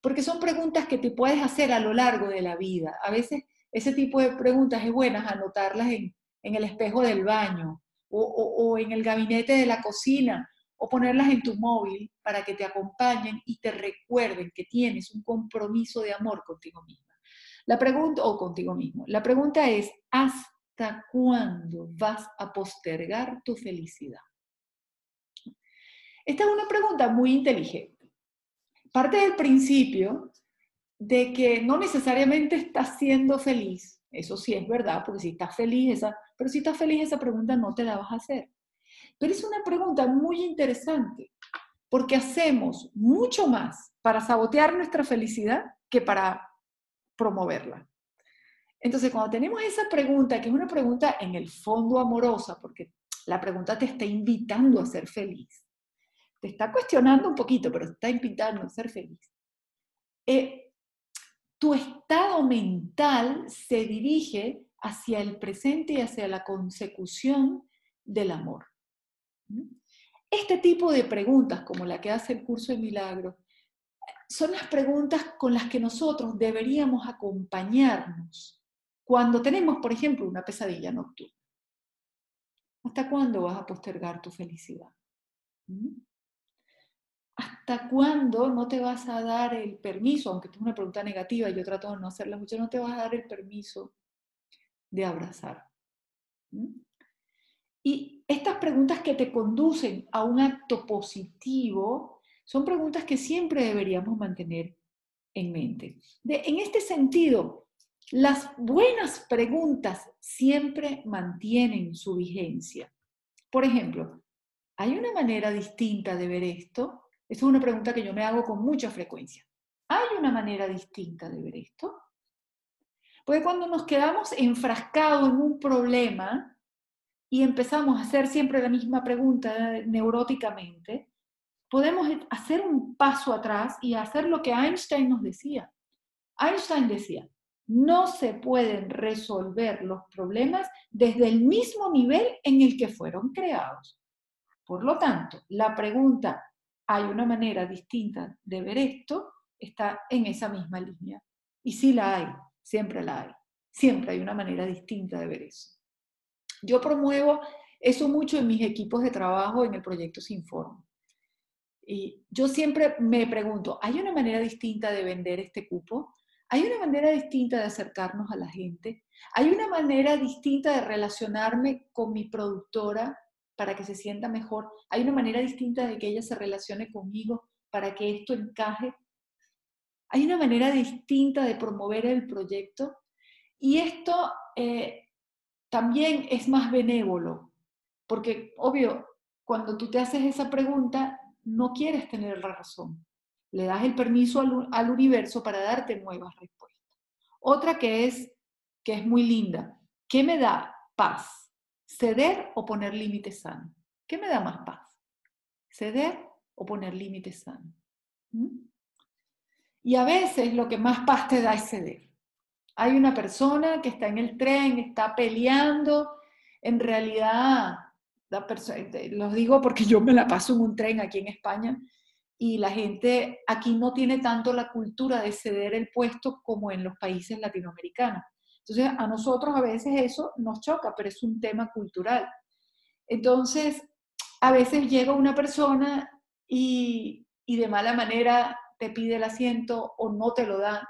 porque son preguntas que te puedes hacer a lo largo de la vida. A veces ese tipo de preguntas es buenas anotarlas en, en el espejo del baño o, en el gabinete de la cocina o ponerlas en tu móvil para que te acompañen y te recuerden que tienes un compromiso de amor contigo misma. La pregunta, o contigo mismo, la pregunta es, ¿hasta cuándo vas a postergar tu felicidad? Esta es una pregunta muy inteligente. Parte del principio de que no necesariamente estás siendo feliz Eso sí es verdad, porque si estás feliz, esa, pero si estás feliz, esa pregunta no te la vas a hacer. Pero es una pregunta muy interesante, porque hacemos mucho más para sabotear nuestra felicidad que para promoverla. Entonces, cuando tenemos esa pregunta, que es una pregunta en el fondo amorosa, porque la pregunta te está invitando a ser feliz, te está cuestionando un poquito, pero te está invitando a ser feliz. Eh, tu estado mental se dirige hacia el presente y hacia la consecución del amor. Este tipo de preguntas, como la que hace el curso de milagros, son las preguntas con las que nosotros deberíamos acompañarnos cuando tenemos, por ejemplo, una pesadilla nocturna. ¿Hasta cuándo vas a postergar tu felicidad? ¿Hasta cuándo no te vas a dar el permiso, aunque es una pregunta negativa, yo trato de no hacerla mucho, no te vas a dar el permiso de abrazar? Y estas preguntas que te conducen a un acto positivo son preguntas que siempre deberíamos mantener en mente. en este sentido, las buenas preguntas siempre mantienen su vigencia. Por ejemplo, ¿hay una manera distinta de ver esto? Esa es una pregunta que yo me hago con mucha frecuencia. ¿Hay una manera distinta de ver esto? Porque cuando nos quedamos enfrascados en un problema y empezamos a hacer siempre la misma pregunta neuróticamente, podemos hacer un paso atrás y hacer lo que Einstein nos decía. Einstein decía, no se pueden resolver los problemas desde el mismo nivel en el que fueron creados. Por lo tanto, la pregunta, ¿hay una manera distinta de ver esto? está en esa misma línea. Y sí la hay, siempre la hay. Siempre hay una manera distinta de ver eso. Yo promuevo eso mucho en mis equipos de trabajo en el proyecto Sinform. Y yo siempre me pregunto, ¿hay una manera distinta de vender este cupo? ¿Hay una manera distinta de acercarnos a la gente? ¿Hay una manera distinta de relacionarme con mi productora para que se sienta mejor? ¿Hay una manera distinta de que ella se relacione conmigo para que esto encaje? ¿Hay una manera distinta de promover el proyecto? Y esto eh, también es más benévolo, porque obvio, cuando tú te haces esa pregunta, no quieres tener la razón. Le das el permiso al, universo para darte nuevas respuestas. Otra que es, que es muy linda. ¿Qué me da paz? ¿Ceder o poner límites sanos? ¿Qué me da más paz? ¿Ceder o poner límites sanos? ¿Mm? Y a veces lo que más paz te da es ceder. Hay una persona que está en el tren, está peleando, en realidad los digo porque yo me la paso en un tren aquí en España y la gente aquí no tiene tanto la cultura de ceder el puesto como en los países latinoamericanos. Entonces, a nosotros a veces eso nos choca, pero es un tema cultural. Entonces, a veces llega una persona y, y de mala manera te pide el asiento o no te lo da.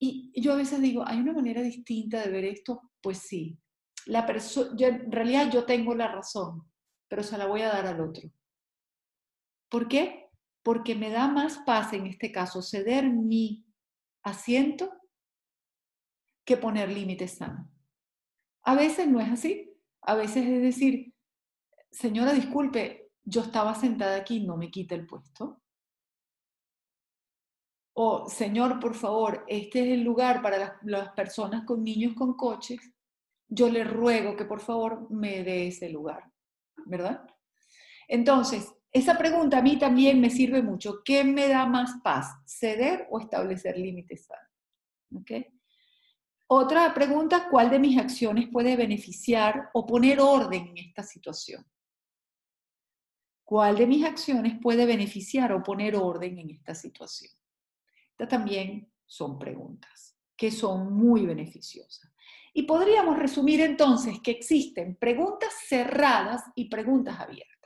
Y yo a veces digo, ¿hay una manera distinta de ver esto? Pues sí, la en realidad yo tengo la razón, pero se la voy a dar al otro. ¿Por qué? Porque me da más paz en este caso ceder mi asiento que poner límites sanos. A veces no es así. A veces es decir, señora, disculpe, yo estaba sentada aquí, no me quita el puesto. O, señor, por favor, este es el lugar para las, las personas con niños con coches yo le ruego que por favor me dé ese lugar, ¿verdad? Entonces, esa pregunta a mí también me sirve mucho. ¿Qué me da más paz? ¿Ceder o establecer límites sanos? Otra pregunta, ¿cuál de mis acciones puede beneficiar o poner orden en esta situación? ¿Cuál de mis acciones puede beneficiar o poner orden en esta situación? Estas también son preguntas que son muy beneficiosas. Y podríamos resumir entonces que existen preguntas cerradas y preguntas abiertas.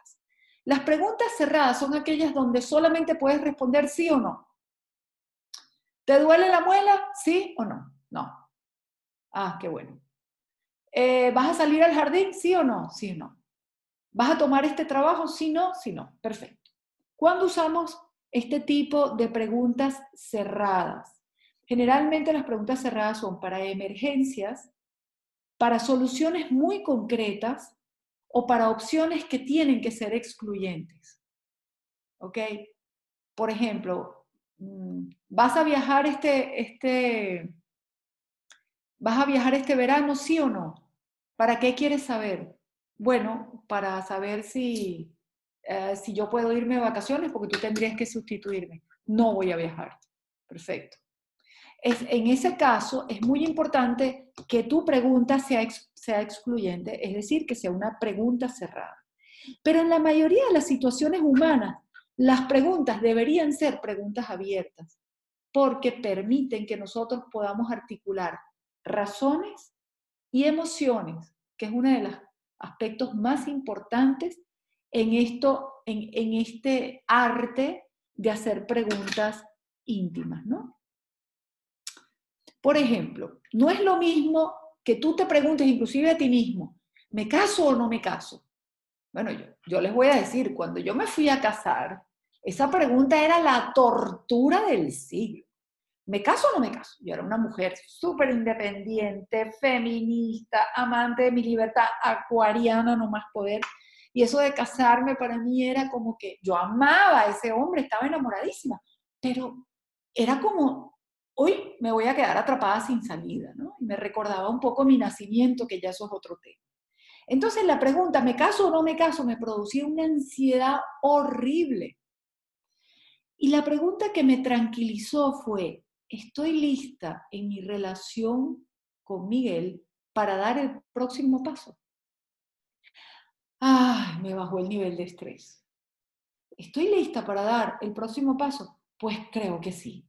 Las preguntas cerradas son aquellas donde solamente puedes responder sí o no. ¿Te duele la muela? ¿Sí o no? No. Ah, qué bueno. Eh, ¿Vas a salir al jardín? ¿Sí o no? Sí o no. ¿Vas a tomar este trabajo? Sí, no, sí, no. Perfecto. ¿Cuándo usamos este tipo de preguntas cerradas? Generalmente las preguntas cerradas son para emergencias, para soluciones muy concretas o para opciones que tienen que ser excluyentes. ¿Ok? Por ejemplo, mm, vas a viajar este, este, vas a viajar este verano, sí o no? ¿Para qué quieres saber? Bueno, para saber si, eh, si yo puedo irme de vacaciones, porque tú tendrías que sustituirme. No voy a viajar. Perfecto. En ese caso, es muy importante que tu pregunta sea, excluyente, es decir, que sea una pregunta cerrada. Pero en la mayoría de las situaciones humanas, las preguntas deberían ser preguntas abiertas, porque permiten que nosotros podamos articular razones y emociones, que es uno de los aspectos más importantes en, esto, en este arte de hacer preguntas íntimas, ¿no? Por ejemplo, no es lo mismo que tú te preguntes inclusive a ti mismo, ¿me caso o no me caso? Bueno, yo, yo les voy a decir, cuando yo me fui a casar, esa pregunta era la tortura del siglo. ¿Me caso o no me caso? Yo era una mujer súper independiente, feminista, amante de mi libertad, acuariana, no más poder. Y eso de casarme para mí era como que yo amaba a ese hombre, estaba enamoradísima, pero era como, hoy me voy a quedar atrapada sin salida, ¿no? Y me recordaba un poco mi nacimiento, que ya eso es otro tema. Entonces la pregunta, ¿me caso o no me caso? me producía una ansiedad horrible. Y la pregunta que me tranquilizó fue, ¿estoy lista en mi relación con Miguel para dar el próximo paso? Ay, me bajó el nivel de estrés. ¿Estoy lista para dar el próximo paso? Pues creo que sí.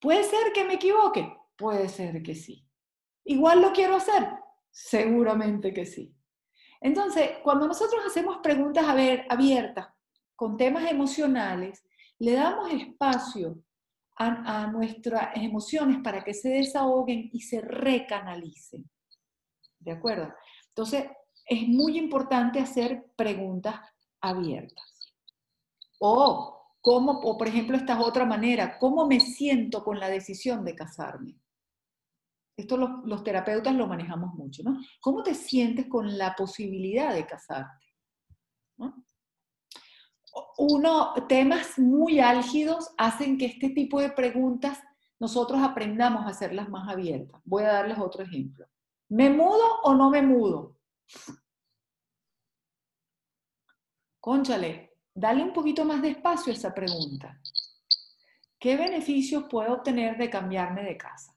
¿Puede ser que me equivoque? Puede ser que sí. ¿Igual lo quiero hacer? Seguramente que sí. Entonces, cuando nosotros hacemos preguntas abiertas con temas emocionales, le damos espacio a, nuestras emociones para que se desahoguen y se recanalicen. ¿De acuerdo? Entonces, es muy importante hacer preguntas abiertas. O ¿Cómo, o por ejemplo, esta es otra manera, ¿cómo me siento con la decisión de casarme? Esto los, terapeutas lo manejamos mucho, ¿no? ¿Cómo te sientes con la posibilidad de casarte? Uno, temas muy álgidos hacen que este tipo de preguntas nosotros aprendamos a hacerlas más abiertas. Voy a darles otro ejemplo. ¿Me mudo o no me mudo? Conchale, dale un poquito más de espacio a esa pregunta. ¿Qué beneficios puedo obtener de cambiarme de casa?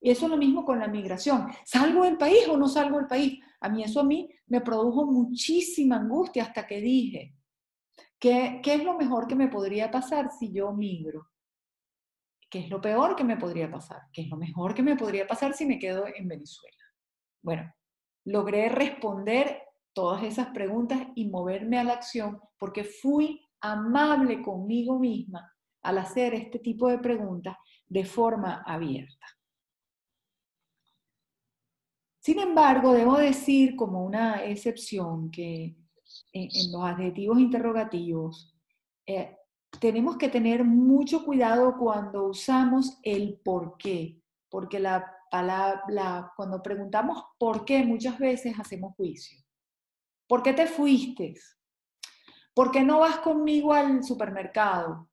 Y eso es lo mismo con la migración. ¿Salgo del país o no salgo del país? A mí eso a mí me produjo muchísima angustia hasta que dije, ¿qué, qué es lo mejor que me podría pasar si yo migro? ¿Qué es lo peor que me podría pasar? ¿Qué es lo mejor que me podría pasar si me quedo en Venezuela? Bueno, logré responder todas esas preguntas y moverme a la acción porque fui amable conmigo misma al hacer este tipo de preguntas de forma abierta. Sin embargo, debo decir como una excepción que en, los adjetivos interrogativos eh, tenemos que tener mucho cuidado cuando usamos el por qué, porque la palabra, cuando preguntamos por qué muchas veces hacemos juicio. ¿Por qué te fuiste? ¿Por qué no vas conmigo al supermercado?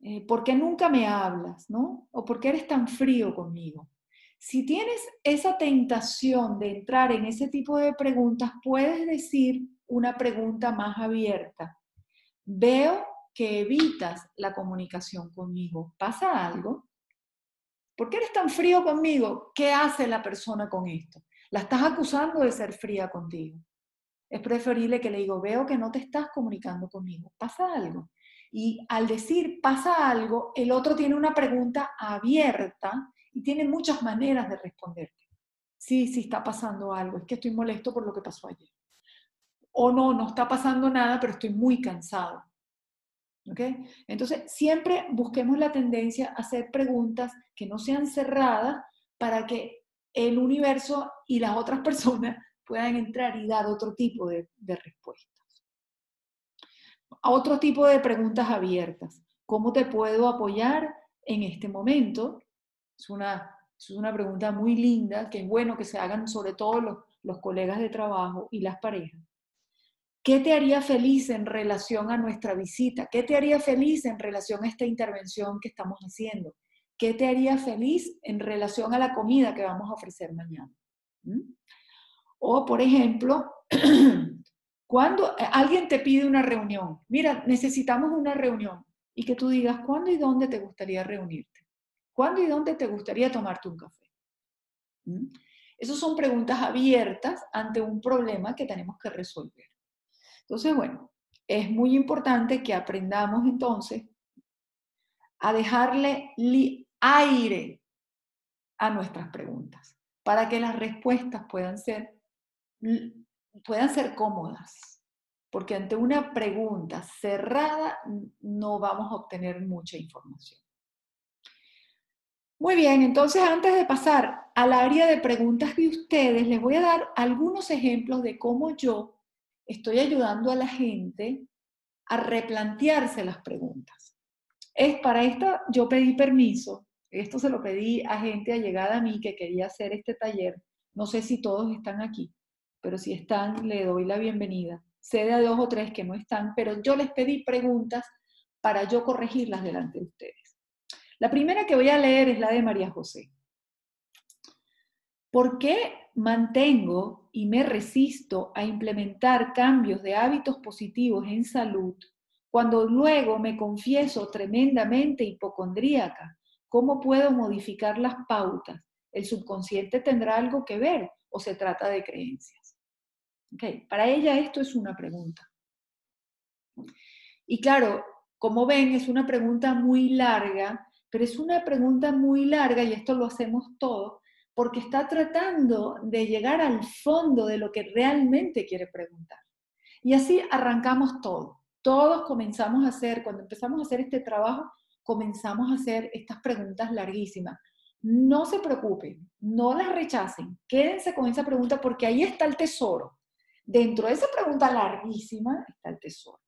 Eh, ¿Por qué nunca me hablas? ¿no? ¿O por qué eres tan frío conmigo? Si tienes esa tentación de entrar en ese tipo de preguntas, puedes decir una pregunta más abierta. Veo que evitas la comunicación conmigo. ¿Pasa algo? ¿Por qué eres tan frío conmigo? ¿Qué hace la persona con esto? La estás acusando de ser fría contigo es preferible que le digo, veo que no te estás comunicando conmigo, pasa algo. Y al decir pasa algo, el otro tiene una pregunta abierta y tiene muchas maneras de responderte. Sí, sí está pasando algo, es que estoy molesto por lo que pasó ayer. O no, no está pasando nada, pero estoy muy cansado. ¿Ok? Entonces, siempre busquemos la tendencia a hacer preguntas que no sean cerradas para que el universo y las otras personas puedan entrar y dar otro tipo de, respuestas. A otro tipo de preguntas abiertas. ¿Cómo te puedo apoyar en este momento? Es una, es una pregunta muy linda, que es bueno que se hagan sobre todo los, los colegas de trabajo y las parejas. ¿Qué te haría feliz en relación a nuestra visita? ¿Qué te haría feliz en relación a esta intervención que estamos haciendo? ¿Qué te haría feliz en relación a la comida que vamos a ofrecer mañana? ¿Mm? O, por ejemplo, cuando alguien te pide una reunión, mira, necesitamos una reunión, y que tú digas, ¿cuándo y dónde te gustaría reunirte? ¿Cuándo y dónde te gustaría tomarte un café? ¿Mm? Esas son preguntas abiertas ante un problema que tenemos que resolver. Entonces, bueno, es muy importante que aprendamos entonces a dejarle aire a nuestras preguntas para que las respuestas puedan ser, puedan ser cómodas. Porque ante una pregunta cerrada no vamos a obtener mucha información. Muy bien, entonces antes de pasar al área de preguntas de ustedes, les voy a dar algunos ejemplos de cómo yo estoy ayudando a la gente a replantearse las preguntas. Es para esto, yo pedí permiso, esto se lo pedí a gente allegada a mí que quería hacer este taller. No sé si todos están aquí, pero si están, le doy la bienvenida. Sé de dos o tres que no están, pero yo les pedí preguntas para yo corregirlas delante de ustedes. La primera que voy a leer es la de María José. ¿Por qué mantengo y me resisto a implementar cambios de hábitos positivos en salud cuando luego me confieso tremendamente hipocondríaca? ¿Cómo puedo modificar las pautas? ¿El subconsciente tendrá algo que ver o se trata de creencias? Okay. Para ella esto es una pregunta. Y claro, como ven, es una pregunta muy larga, pero es una pregunta muy larga y esto lo hacemos todos porque está tratando de llegar al fondo de lo que realmente quiere preguntar. Y así arrancamos todo. Todos comenzamos a hacer, cuando empezamos a hacer este trabajo, comenzamos a hacer estas preguntas larguísimas. No se preocupen, no las rechacen, quédense con esa pregunta porque ahí está el tesoro. Dentro de esa pregunta larguísima está el tesoro.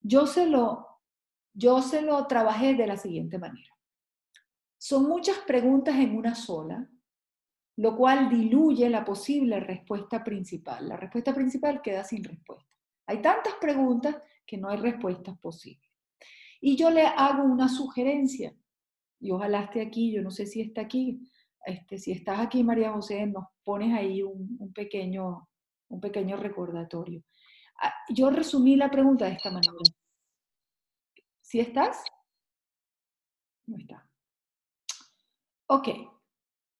Yo se lo, yo se lo trabajé de la siguiente manera. Son muchas preguntas en una sola, lo cual diluye la posible respuesta principal. La respuesta principal queda sin respuesta. Hay tantas preguntas que no hay respuestas posibles. Y yo le hago una sugerencia, y ojalá esté aquí, yo no sé si está aquí, este, si estás aquí, María José, nos pones ahí un, pequeño, un pequeño recordatorio. Ah, yo resumí la pregunta de esta manera. ¿Si estás? No está. Ok,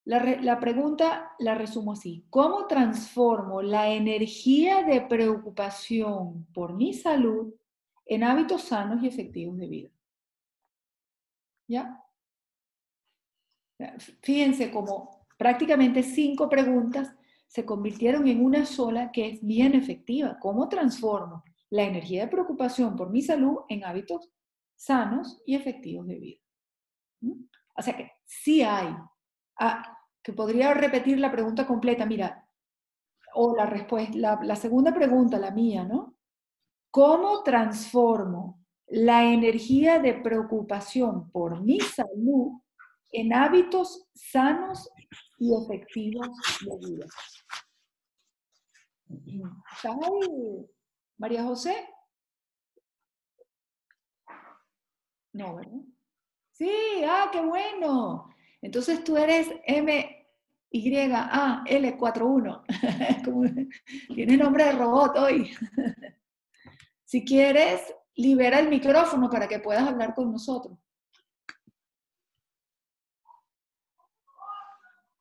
la, pregunta la resumo así. ¿Cómo transformo la energía de preocupación por mi salud en hábitos sanos y efectivos de vida? ¿Ya? Fíjense cómo prácticamente cinco preguntas se convirtieron en una sola que es bien efectiva. ¿Cómo transformo la energía de preocupación por mi salud en hábitos sanos y efectivos de vida? ¿Mm? O sea que sí hay. Ah, que podría repetir la pregunta completa, mira, o la respuesta, la, segunda pregunta, la mía, ¿no? ¿Cómo transformo la energía de preocupación por mi salud en hábitos sanos y efectivos de vida? ¿Está ahí, María José? No, ¿verdad? Sí, ah, qué bueno. Entonces tú eres M-Y-A-L41. Tiene nombre de robot hoy. si quieres, libera el micrófono para que puedas hablar con nosotros.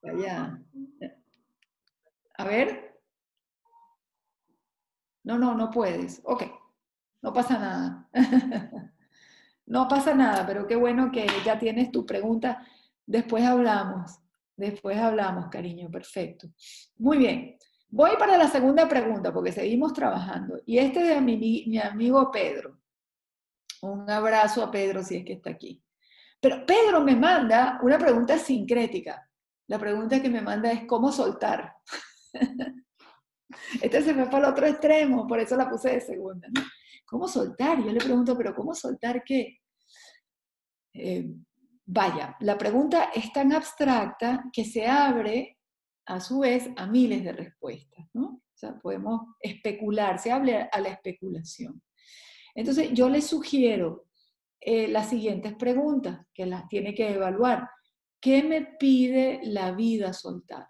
Vaya. A ver. No, no, no puedes. Ok. No pasa nada. no pasa nada, pero qué bueno que ya tienes tu pregunta Después hablamos, después hablamos, cariño, perfecto. Muy bien, voy para la segunda pregunta porque seguimos trabajando. Y este es de mi, mi amigo Pedro. Un abrazo a Pedro si es que está aquí. Pero Pedro me manda una pregunta sincrética. La pregunta que me manda es ¿cómo soltar? Este se me fue al otro extremo, por eso la puse de segunda. ¿Cómo soltar? Yo le pregunto, ¿pero cómo soltar qué? Eh, vaya, la pregunta es tan abstracta que se abre a su vez a miles de respuestas. O sea, podemos especular, se abre a la especulación. Entonces, yo les sugiero eh, las siguientes preguntas que las tiene que evaluar. ¿Qué me pide la vida soltar?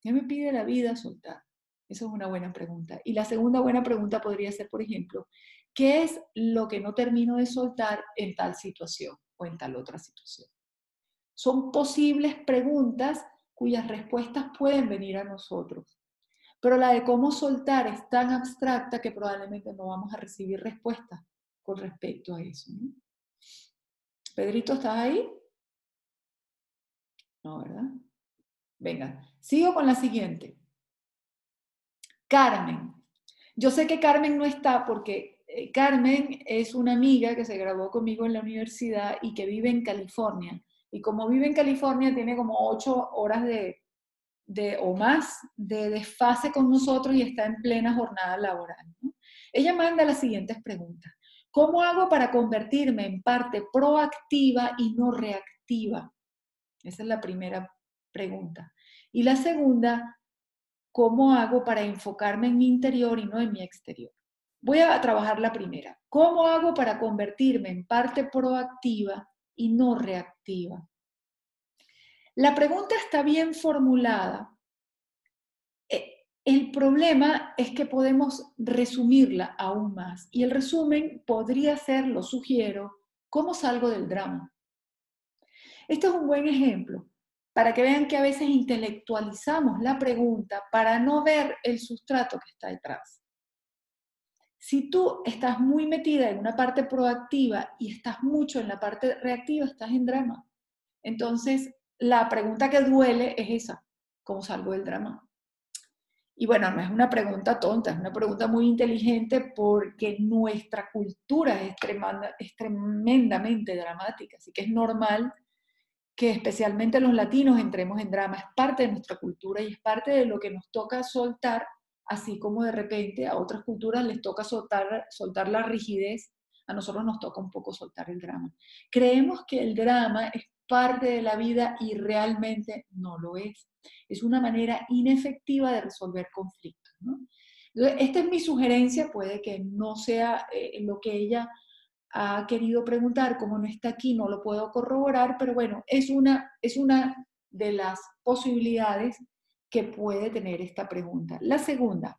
¿Qué me pide la vida soltar? Esa es una buena pregunta. Y la segunda buena pregunta podría ser, por ejemplo, ¿qué es lo que no termino de soltar en tal situación o en tal otra situación? Son posibles preguntas cuyas respuestas pueden venir a nosotros. Pero la de cómo soltar es tan abstracta que probablemente no vamos a recibir respuestas con respecto a eso. Pedrito, ¿estás ahí? No, ¿verdad? Venga, sigo con la siguiente. Carmen. Yo sé que Carmen no está porque eh, Carmen es una amiga que se graduó conmigo en la universidad y que vive en California. Y como vive en California, tiene como ocho horas de, o más de desfase con nosotros y está en plena jornada laboral. Ella manda las siguientes preguntas. ¿Cómo hago para convertirme en parte proactiva y no reactiva? Esa es la primera pregunta. Y la segunda, ¿cómo hago para enfocarme en mi interior y no en mi exterior? Voy a trabajar la primera. ¿Cómo hago para convertirme en parte proactiva y no reactiva? La pregunta está bien formulada. Eh, el problema es que podemos resumirla aún más. Y el resumen podría ser, lo sugiero, ¿cómo salgo del drama? Este es un buen ejemplo para que vean que a veces intelectualizamos la pregunta para no ver el sustrato que está detrás. Si tú estás muy metida en una parte proactiva y estás mucho en la parte reactiva, estás en drama. Entonces, la pregunta que duele es esa, ¿cómo salgo del drama? Y bueno, no es una pregunta tonta, es una pregunta muy inteligente porque nuestra cultura es, tremendamente dramática, así que es normal que especialmente los latinos entremos en drama, es parte de nuestra cultura y es parte de lo que nos toca soltar, así como de repente a otras culturas les toca soltar, soltar la rigidez, a nosotros nos toca un poco soltar el drama. Creemos que el drama es parte de la vida y realmente no lo es. Es una manera inefectiva de resolver conflictos. esta es mi sugerencia, puede que no sea eh, lo que ella ha querido preguntar, como no está aquí, no lo puedo corroborar, pero bueno, es una, es una de las posibilidades que puede tener esta pregunta. La segunda.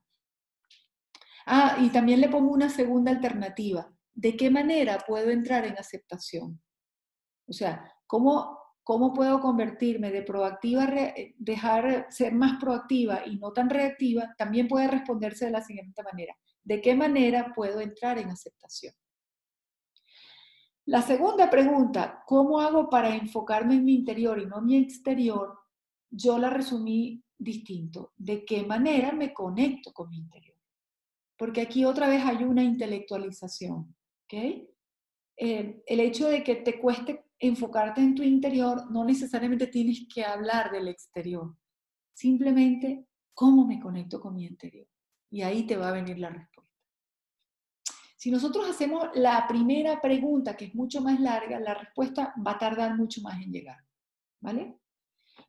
Ah, y también le pongo una segunda alternativa. ¿De qué manera puedo entrar en aceptación? O sea, ¿cómo, cómo puedo convertirme de proactiva, dejar ser más proactiva y no tan reactiva? También puede responderse de la siguiente manera. ¿De qué manera puedo entrar en aceptación? La segunda pregunta, ¿cómo hago para enfocarme en mi interior y no en mi exterior? Yo la resumí distinto. ¿De qué manera me conecto con mi interior? Porque aquí otra vez hay una intelectualización. ¿okay? El hecho de que te cueste enfocarte en tu interior, no necesariamente tienes que hablar del exterior. Simplemente, ¿cómo me conecto con mi interior? Y ahí te va a venir la respuesta. Si nosotros hacemos la primera pregunta, que es mucho más larga, la respuesta va a tardar mucho más en llegar. ¿Vale?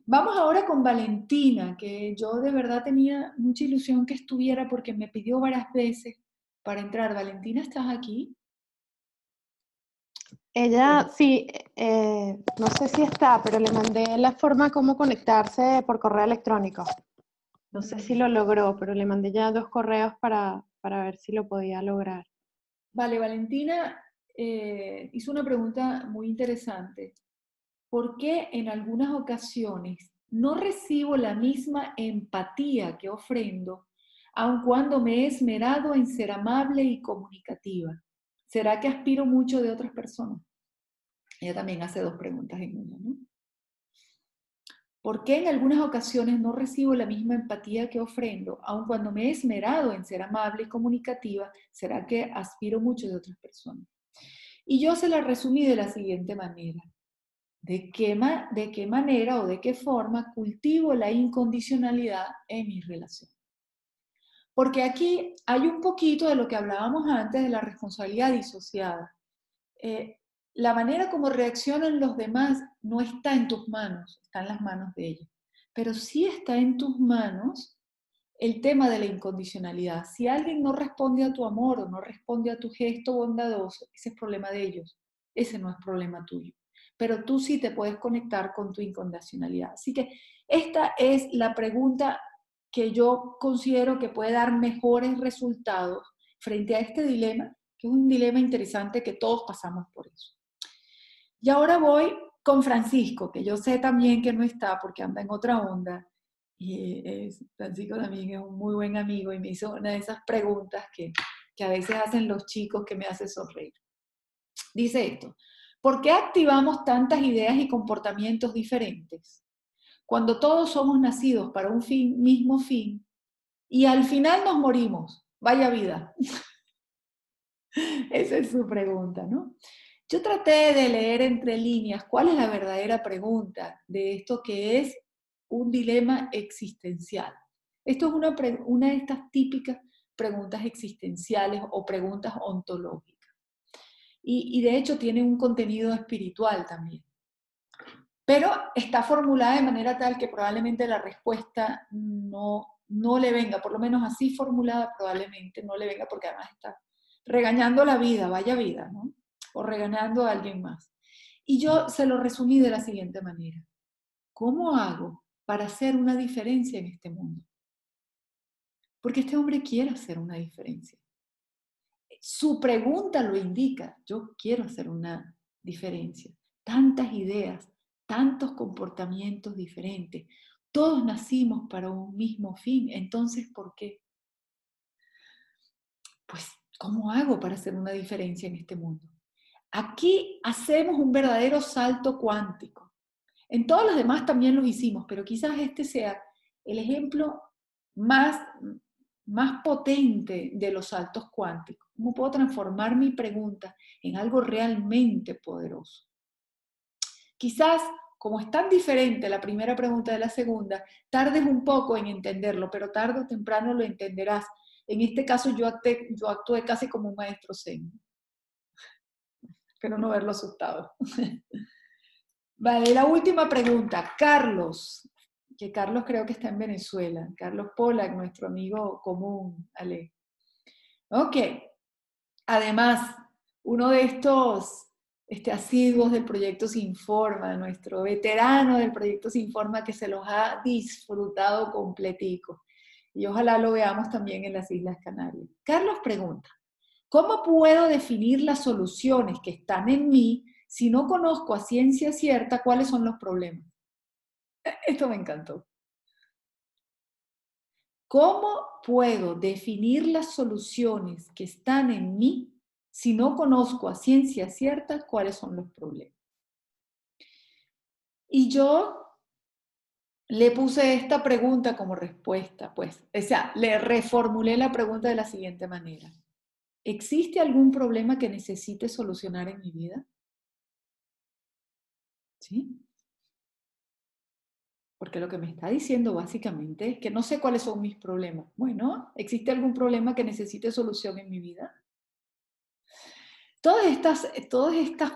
Vamos ahora con Valentina, que yo de verdad tenía mucha ilusión que estuviera porque me pidió varias veces para entrar. Valentina, ¿estás aquí? Ella, sí, eh, no sé si está, pero le mandé la forma cómo conectarse por correo electrónico. No sé si lo logró, pero le mandé ya dos correos para, para ver si lo podía lograr. Vale, Valentina eh, hizo una pregunta muy interesante. ¿Por qué en algunas ocasiones no recibo la misma empatía que ofrendo, aun cuando me he esmerado en ser amable y comunicativa? ¿Será que aspiro mucho de otras personas? Ella también hace dos preguntas en una, ¿no? ¿Por qué en algunas ocasiones no recibo la misma empatía que ofrendo, aun cuando me he esmerado en ser amable y comunicativa? ¿Será que aspiro mucho de otras personas? Y yo se la resumí de la siguiente manera. ¿De qué, ¿De qué manera o de qué forma cultivo la incondicionalidad en mi relación? Porque aquí hay un poquito de lo que hablábamos antes de la responsabilidad disociada. Eh, la manera como reaccionan los demás no está en tus manos, está en las manos de ellos. Pero sí está en tus manos el tema de la incondicionalidad. Si alguien no responde a tu amor o no responde a tu gesto bondadoso, ese es problema de ellos. Ese no es problema tuyo. Pero tú sí te puedes conectar con tu incondicionalidad. Así que esta es la pregunta que yo considero que puede dar mejores resultados frente a este dilema, que es un dilema interesante que todos pasamos por eso. Y ahora voy con Francisco, que yo sé también que no está porque anda en otra onda, y es, Francisco también es un muy buen amigo y me hizo una de esas preguntas que, que a veces hacen los chicos que me hace sonreír. Dice esto, ¿por qué activamos tantas ideas y comportamientos diferentes? Cuando todos somos nacidos para un mismo fin, y al final nos morimos. Vaya vida. Esa es su pregunta, ¿no? Yo traté de leer entre líneas cuál es la verdadera pregunta de esto que es un dilema existencial. Esto es una, una de estas típicas preguntas existenciales o preguntas ontológicas. Y, de hecho tiene un contenido espiritual también. Pero está formulada de manera tal que probablemente la respuesta no, no le venga, por lo menos así formulada probablemente no le venga porque además está regañando la vida, vaya vida, ¿no? O regañando a alguien más. Y yo se lo resumí de la siguiente manera. ¿Cómo hago para hacer una diferencia en este mundo. Porque este hombre quiere hacer una diferencia. Su pregunta lo indica, yo quiero hacer una diferencia. Tantas ideas, tantos comportamientos diferentes. Todos nacimos para un mismo fin. Entonces, ¿por qué? Pues, ¿cómo hago para hacer una diferencia en este mundo? Aquí hacemos un verdadero salto cuántico. En todos los demás también los hicimos, pero quizás este sea el ejemplo más, más potente de los saltos cuánticos. ¿Cómo puedo transformar mi pregunta en algo realmente poderoso? Quizás, como es tan diferente la primera pregunta de la segunda, tardes un poco en entenderlo, pero tarde o temprano lo entenderás. En este caso yo, actué, yo actué casi como un maestro zen. Espero no verlo asustado. Vale, la última pregunta. Carlos, que Carlos creo que está en Venezuela. Carlos Polak, nuestro amigo común, Ale. Ok. Además, uno de estos este, asiduos del proyecto Sinforma, nuestro veterano del proyecto Sinforma que se los ha disfrutado completico. Y ojalá lo veamos también en las Islas Canarias. Carlos pregunta, ¿cómo puedo definir las soluciones que están en mí si no conozco a ciencia cierta cuáles son los problemas. E, esto me encantó. ¿Cómo puedo definir las soluciones que están en mí si no conozco a ciencia cierta cuáles son los problemas? Y yo le puse esta pregunta como respuesta, pues, o sea, le reformulé la pregunta de la siguiente manera. ¿Existe algún problema que necesite solucionar en mi vida? ¿Sí? Porque lo que me está diciendo básicamente es que no sé cuáles son mis problemas. Bueno, ¿existe algún problema que necesite solución en mi vida? Todas estas, todas estas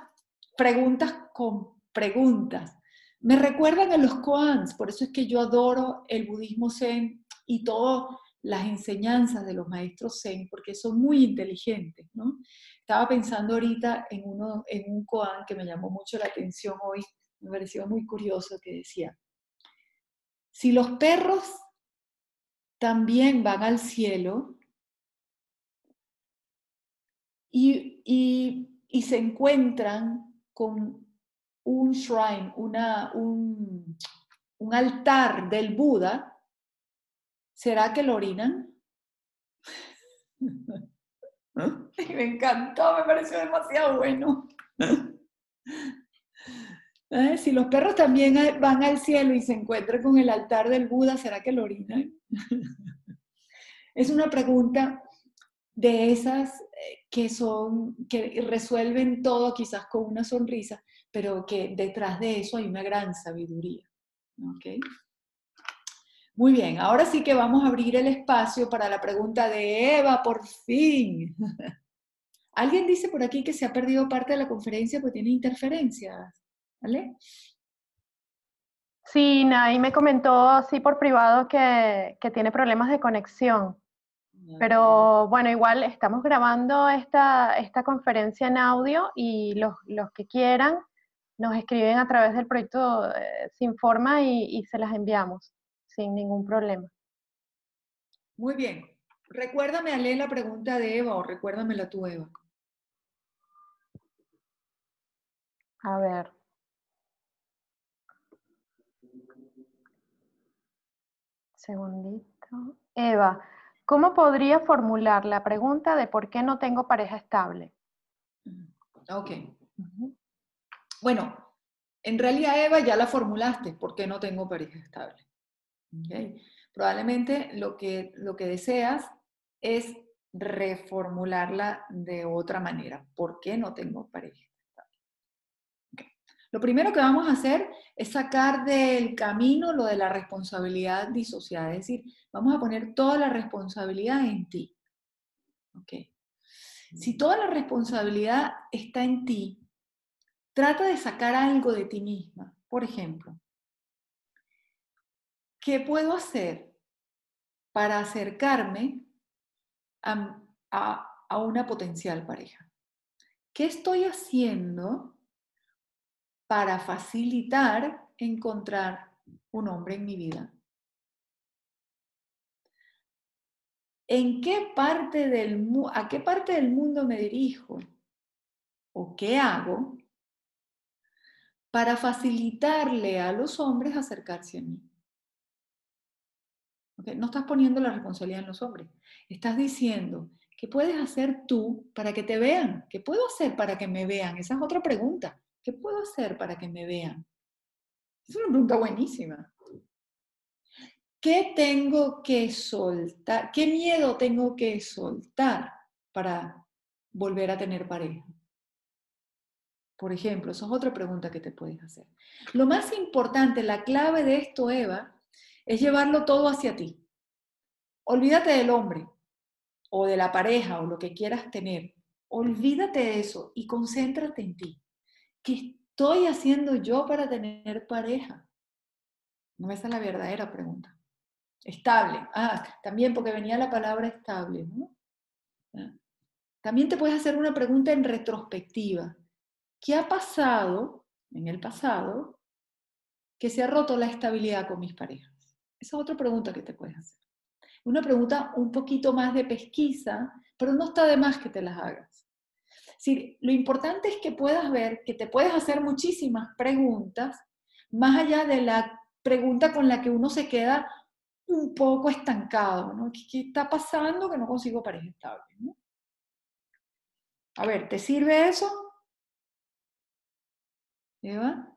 preguntas con preguntas me recuerdan a los koans, por eso es que yo adoro el budismo zen y todas las enseñanzas de los maestros zen, porque son muy inteligentes, ¿no? Estaba pensando ahorita en, uno, en un koan que me llamó mucho la atención hoy, me pareció muy curioso que decía, si los perros también van al cielo y, y, se encuentran con un shrine, una, un, un altar del Buda, ¿será que lo orinan? me encantó, me pareció demasiado bueno. ¿Eh? Si los perros también van al cielo y se encuentran con el altar del Buda, ¿será que lo orinan? es una pregunta de esas eh, que son, que resuelven todo quizás con una sonrisa, pero que detrás de eso hay una gran sabiduría. Muy bien, ahora sí que vamos a abrir el espacio para la pregunta de Eva, por fin. Alguien dice por aquí que se ha perdido parte de la conferencia porque tiene interferencias, ¿vale? Sí, Nay me comentó así por privado que, tiene problemas de conexión. Pero bueno, igual estamos grabando esta, esta conferencia en audio y los, que quieran nos escriben a través del proyecto eh, Sin Forma y, y se las enviamos sin ningún problema. Muy bien. Recuérdame a leer la pregunta de Eva o recuérdamela tú, Eva. A ver. Segundito. Eva, ¿cómo podría formular la pregunta de por qué no tengo pareja estable? Ok. Bueno, en realidad, Eva, ya la formulaste, ¿por qué no tengo pareja estable? Probablemente lo que, lo que deseas es reformularla de otra manera. ¿Por qué no tengo pareja? Lo primero que vamos a hacer es sacar del camino lo de la responsabilidad disociada, es decir, vamos a poner toda la responsabilidad en ti. Si toda la responsabilidad está en ti, trata de sacar algo de ti misma. Por ejemplo, ¿qué puedo hacer para acercarme a, una potencial pareja. ¿Qué estoy haciendo para facilitar encontrar un hombre en mi vida? ¿En qué parte del, ¿A qué parte del mundo me dirijo? ¿O qué hago para facilitarle a los hombres acercarse a mí? No estás poniendo la responsabilidad en los hombres. Estás diciendo, ¿qué puedes hacer tú para que te vean? ¿Qué puedo hacer para que me vean? Esa es otra pregunta. ¿Qué puedo hacer para que me vean? Es una pregunta buenísima. ¿Qué tengo que soltar? ¿Qué miedo tengo que soltar para volver a tener pareja? Por ejemplo, esa es otra pregunta que te puedes hacer. Lo más importante, la clave de esto, Eva, es llevarlo todo hacia ti. Olvídate del hombre o de la pareja o lo que quieras tener. Olvídate de eso y concéntrate en ti. ¿Qué estoy haciendo yo para tener pareja? No, esa es la verdadera pregunta. Estable. Ah, también porque venía la palabra estable, ¿no? Ah. También te puedes hacer una pregunta en retrospectiva. ¿Qué ha pasado en el pasado que se ha roto la estabilidad con mis parejas? Esa es otra pregunta que te puedes hacer. Una pregunta un poquito más de pesquisa, pero no está de más que te las hagas. Sí, lo importante es que puedas ver que te puedes hacer muchísimas preguntas, más allá de la pregunta con la que uno se queda un poco estancado, ¿no? ¿Qué, está pasando que no consigo pareja estable? A ver, ¿te sirve eso? ¿Eva?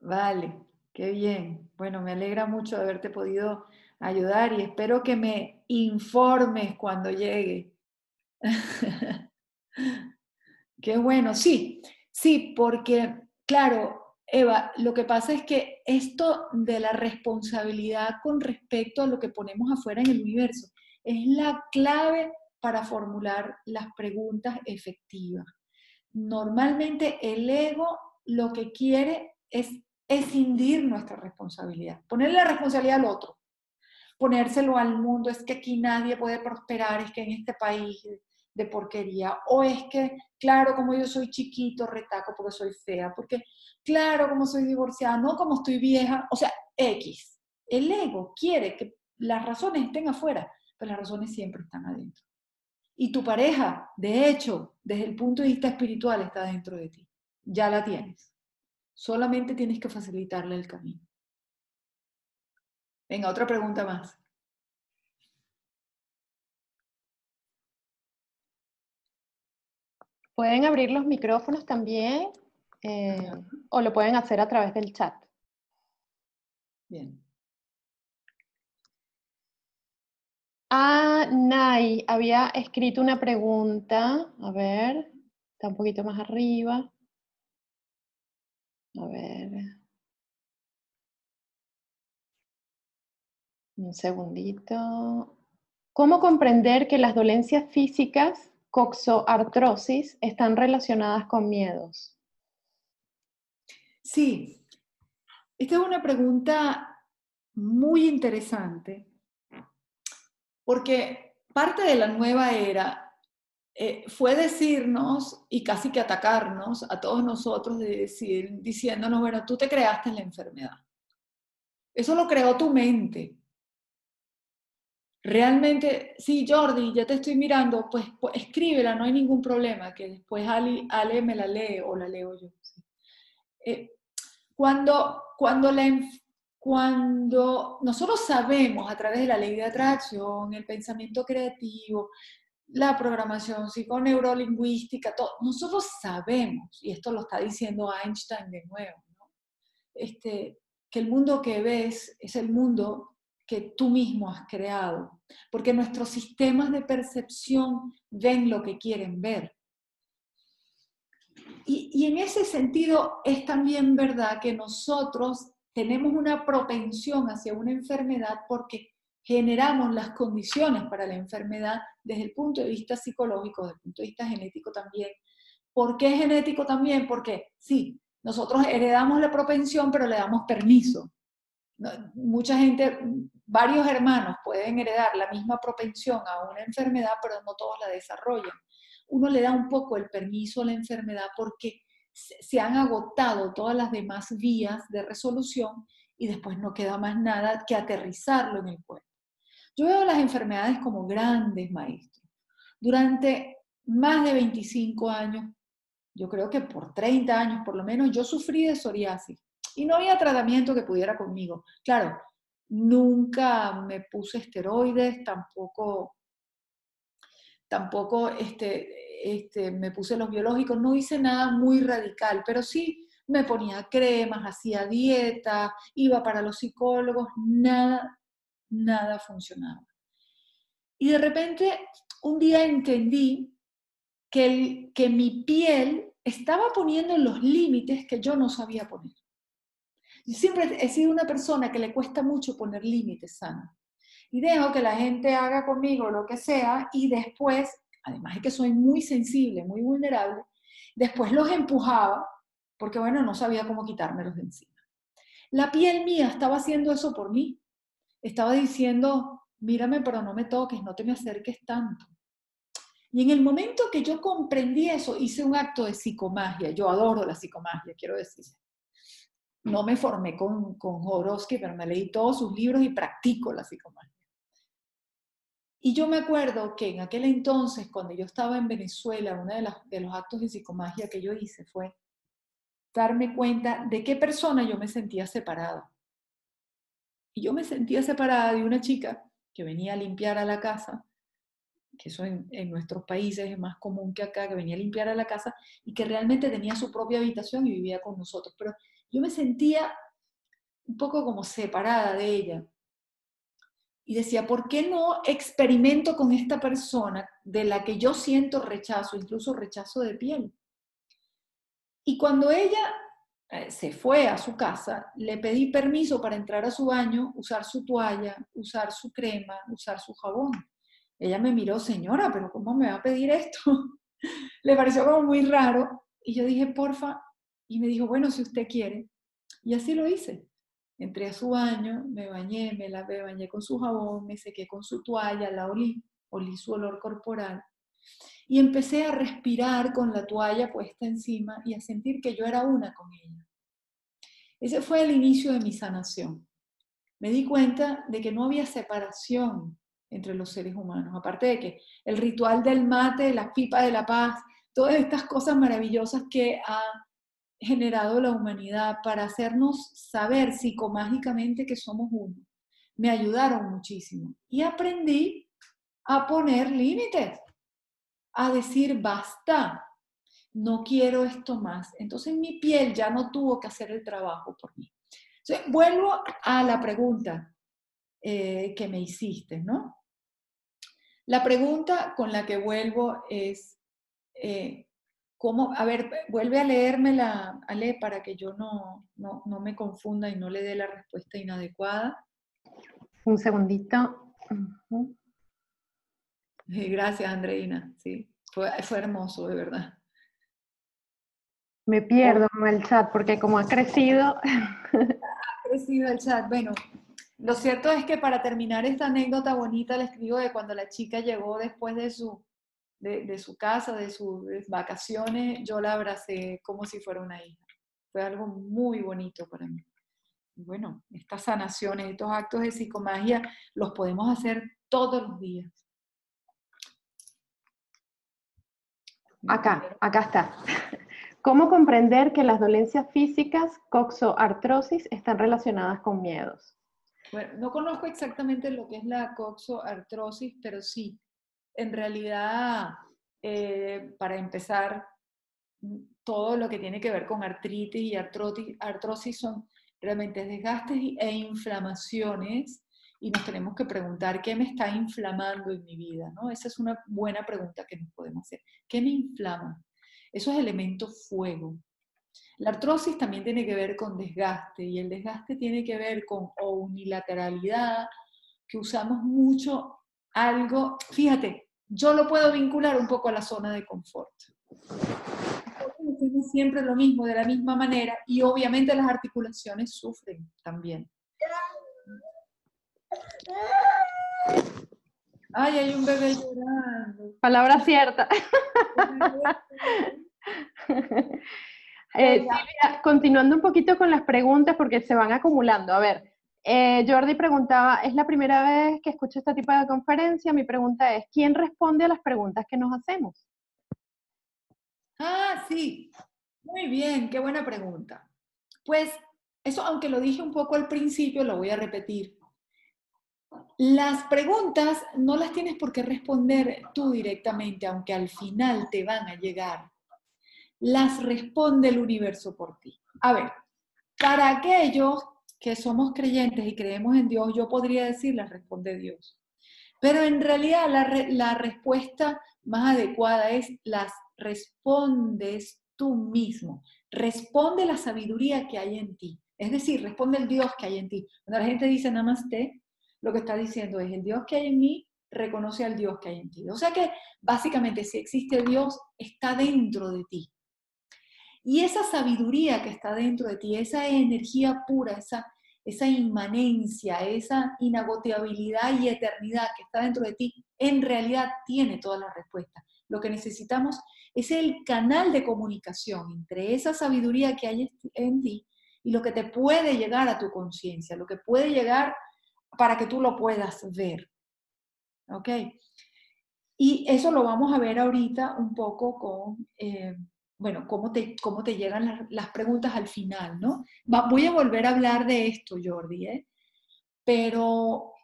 Vale. Qué bien. Bueno, me alegra mucho de haberte podido ayudar y espero que me informes cuando llegue. Qué bueno, sí, sí, porque, claro, Eva, lo que pasa es que esto de la responsabilidad con respecto a lo que ponemos afuera en el universo es la clave para formular las preguntas efectivas. Normalmente el ego lo que quiere es escindir nuestra responsabilidad, ponerle la responsabilidad al otro, ponérselo al mundo, es que aquí nadie puede prosperar, es que en este país de porquería, o es que, claro, como yo soy chiquito, retaco porque soy fea, porque, claro, como soy divorciada, no como estoy vieja, o sea, X. El ego quiere que las razones estén afuera, pero las razones siempre están adentro. Y tu pareja, de hecho, desde el punto de vista espiritual, está dentro de ti. Ya la tienes. Solamente tienes que facilitarle el camino. Venga, otra pregunta más. Pueden abrir los micrófonos también eh, o lo pueden hacer a través del chat. Bien. Ah, Nay había escrito una pregunta. A ver, está un poquito más arriba. A ver. Un segundito. ¿Cómo comprender que las dolencias físicas, coxoartrosis, están relacionadas con miedos? Sí, esta es una pregunta muy interesante porque parte de la nueva era eh, fue decirnos y casi que atacarnos a todos nosotros de decir, diciéndonos, bueno, tú te creaste la enfermedad. Eso lo creó tu mente. Realmente, sí, Jordi, ya te estoy mirando, pues, pues escríbela, no hay ningún problema, que después Ale, Ale me la lee o la leo yo. Eh, cuando, cuando, la, cuando nosotros sabemos a través de la ley de atracción, el pensamiento creativo, la programación psiconeurolingüística, todo, nosotros sabemos, y esto lo está diciendo Einstein de nuevo, este, que el mundo que ves es el mundo que tú mismo has creado, porque nuestros sistemas de percepción ven lo que quieren ver. Y, y en ese sentido es también verdad que nosotros tenemos una propensión hacia una enfermedad porque generamos las condiciones para la enfermedad desde el punto de vista psicológico, desde el punto de vista genético también. ¿Por qué genético también? Porque sí, nosotros heredamos la propensión, pero le damos permiso. Mucha gente, varios hermanos pueden heredar la misma propensión a una enfermedad, pero no todos la desarrollan. Uno le da un poco el permiso a la enfermedad porque se han agotado todas las demás vías de resolución y después no queda más nada que aterrizarlo en el cuerpo. Yo veo las enfermedades como grandes maestros. Durante más de 25 años, yo creo que por 30 años por lo menos, yo sufrí de psoriasis y no había tratamiento que pudiera conmigo. Claro, nunca me puse esteroides, tampoco, tampoco este, este, me puse los biológicos, no hice nada muy radical, pero sí me ponía cremas, hacía dieta, iba para los psicólogos, nada, nada funcionaba. Y de repente un día entendí que, que mi piel estaba poniendo los límites que yo no sabía poner. Yo siempre he sido una persona que le cuesta mucho poner límites sanos. Y dejo que la gente haga conmigo lo que sea y después además de que soy muy sensible, muy vulnerable, después los empujaba porque, bueno, no sabía cómo quitármelos de encima. La piel mía estaba haciendo eso por mí. Estaba diciendo, mírame, pero no me toques, no te me acerques tanto. Y en el momento que yo comprendí eso, hice un acto de psicomagia. Yo adoro la psicomagia, quiero decir. No me formé con, con Jorowski, pero me leí todos sus libros y practico la psicomagia. Y yo me acuerdo que en aquel entonces, cuando yo estaba en Venezuela, uno de, de los actos de psicomagia que yo hice fue darme cuenta de qué persona yo me sentía separada. Yo me sentía separada de una chica que venía a limpiar a la casa, que eso en, en, nuestros países es más común que acá, que venía a limpiar a la casa y que realmente tenía su propia habitación y vivía con nosotros. Pero yo me sentía un poco como separada de ella y decía, ¿por qué no experimento con esta persona de la que yo siento rechazo, incluso rechazo de piel? Y cuando ella se fue a su casa, le pedí permiso para entrar a su baño, usar su toalla, usar su crema, usar su jabón. Ella me miró, señora, pero ¿cómo me va a pedir esto? le pareció como muy raro. Y yo dije, porfa. Y me dijo, bueno, si usted quiere. Y así lo hice. Entré a su baño, me bañé, me lavé, bañé con su jabón, me sequé con su toalla, la olí, olí su olor corporal. Y empecé a respirar con la toalla puesta encima y a sentir que yo era una con ella. Ese fue el inicio de mi sanación. Me di cuenta de que no había separación entre los seres humanos, aparte de que el ritual del mate, la pipa de la paz, todas estas cosas maravillosas que ha generado la humanidad para hacernos saber psicomágicamente que somos uno. Me ayudaron muchísimo y aprendí a poner límites, a decir basta, no quiero esto más. Entonces mi piel ya no tuvo que hacer el trabajo por mí. vuelvo a la pregunta eh, que me hiciste, ¿no? La pregunta con la que vuelvo es, eh, ¿Cómo? A ver, vuelve a leérmela, Ale, para que yo no, no, no me confunda y no le dé la respuesta inadecuada. Un segundito. Gracias, Andreina. Sí, fue, fue hermoso, de verdad. Me pierdo el chat porque como ha crecido... Ha crecido el chat. Bueno, lo cierto es que para terminar esta anécdota bonita, le escribo de cuando la chica llegó después de su, de, su casa, de sus vacaciones, yo la abracé como si fuera una hija. Fue algo muy bonito para mí. Bueno, estas sanaciones, estos actos de psicomagia los podemos hacer todos los días. Acá, acá está. ¿Cómo comprender que las dolencias físicas, coxoartrosis, están relacionadas con miedos? Bueno, no conozco exactamente lo que es la coxoartrosis, pero sí, en realidad, eh, para empezar, todo lo que tiene que ver con artritis y artrosis, artrosis son realmente desgastes e inflamaciones y nos tenemos que preguntar qué me está inflamando en mi vida, ¿no? Esa es una buena pregunta que nos podemos hacer. ¿Qué me inflama? Eso es elemento fuego. La artrosis también tiene que ver con desgaste y el desgaste tiene que ver con unilateralidad, que usamos mucho algo, fíjate, yo lo puedo vincular un poco a la zona de confort. Siempre lo mismo, de la misma manera, y obviamente las articulaciones sufren también. Ay, hay un bebé llorando. Palabra cierta. Eh, continuando un poquito con las preguntas porque se van acumulando. A ver, eh, Jordi preguntaba, es la primera vez que escucho este tipo de conferencia. Mi pregunta es, ¿quién responde a las preguntas que nos hacemos? Ah, sí. Muy bien, qué buena pregunta. Pues eso, aunque lo dije un poco al principio, lo voy a repetir. Las preguntas no las tienes por qué responder tú directamente, aunque al final te van a llegar. Las responde el universo por ti. A ver, para aquellos que somos creyentes y creemos en Dios, yo podría decir, las responde Dios. Pero en realidad la, respuesta más adecuada es las respondes tú mismo. Responde la sabiduría que hay en ti. Es decir, responde el Dios que hay en ti. Cuando la gente dice namaste, lo que está diciendo es el Dios que hay en mí reconoce al Dios que hay en ti. O sea que básicamente si existe Dios, está dentro de ti. Y esa sabiduría que está dentro de ti, esa energía pura, esa, esa inmanencia, esa inagoteabilidad y eternidad que está dentro de ti, en realidad tiene todas las respuestas. Lo que necesitamos es el canal de comunicación entre esa sabiduría que hay en ti y lo que te puede llegar a tu conciencia, lo que puede llegar para que tú lo puedas ver. ¿Ok? Y eso lo vamos a ver ahorita un poco con, eh, bueno, cómo te, cómo te llegan las, preguntas al final, ¿no? voy a volver a hablar de esto, Jordi, ¿eh? Pero,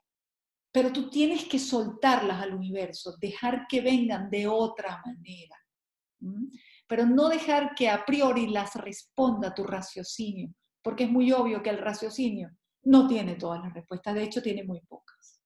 pero tú tienes que soltarlas al universo, dejar que vengan de otra manera. Pero no dejar que a priori las responda tu raciocinio, porque es muy obvio que el raciocinio no tiene todas las respuestas, de hecho tiene muy pocas.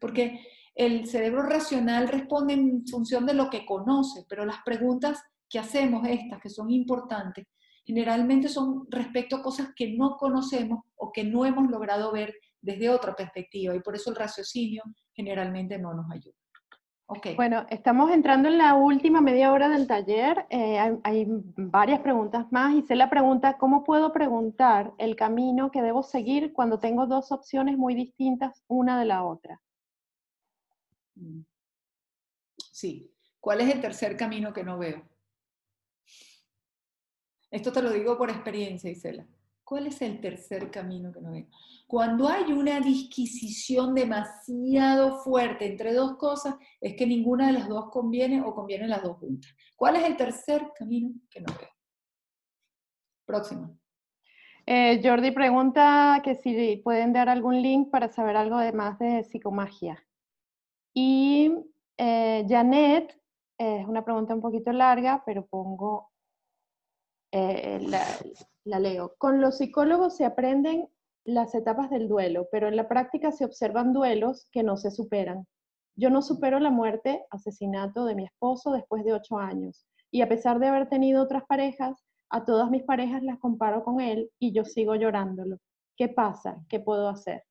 Porque el cerebro racional responde en función de lo que conoce, pero las preguntas que hacemos, estas que son importantes, generalmente son respecto a cosas que no conocemos o que no hemos logrado ver desde otra perspectiva y por eso el raciocinio generalmente no nos ayuda. Bueno, estamos entrando en la última media hora del taller. Eh, hay, varias preguntas más. Y se la pregunta, ¿cómo puedo preguntar el camino que debo seguir cuando tengo dos opciones muy distintas una de la otra? Mm. Sí. ¿Cuál es el tercer camino que no veo? Esto te lo digo por experiencia, Isela. ¿Cuál es el tercer camino que no veo? Cuando hay una disquisición demasiado fuerte entre dos cosas, es que ninguna de las dos conviene o convienen las dos juntas. ¿Cuál es el tercer camino que no veo? Próximo. Eh, Jordi pregunta que si pueden dar algún link para saber algo de más de psicomagia. Y eh, Janet, eh, es una pregunta un poquito larga, pero pongo la, la leo. Con los psicólogos se aprenden las etapas del duelo, pero en la práctica se observan duelos que no se superan. Yo no supero la muerte, asesinato de mi esposo después de ocho años, y a pesar de haber tenido otras parejas, a todas mis parejas las comparo con él y yo sigo llorándolo. ¿Qué pasa? ¿Qué puedo hacer?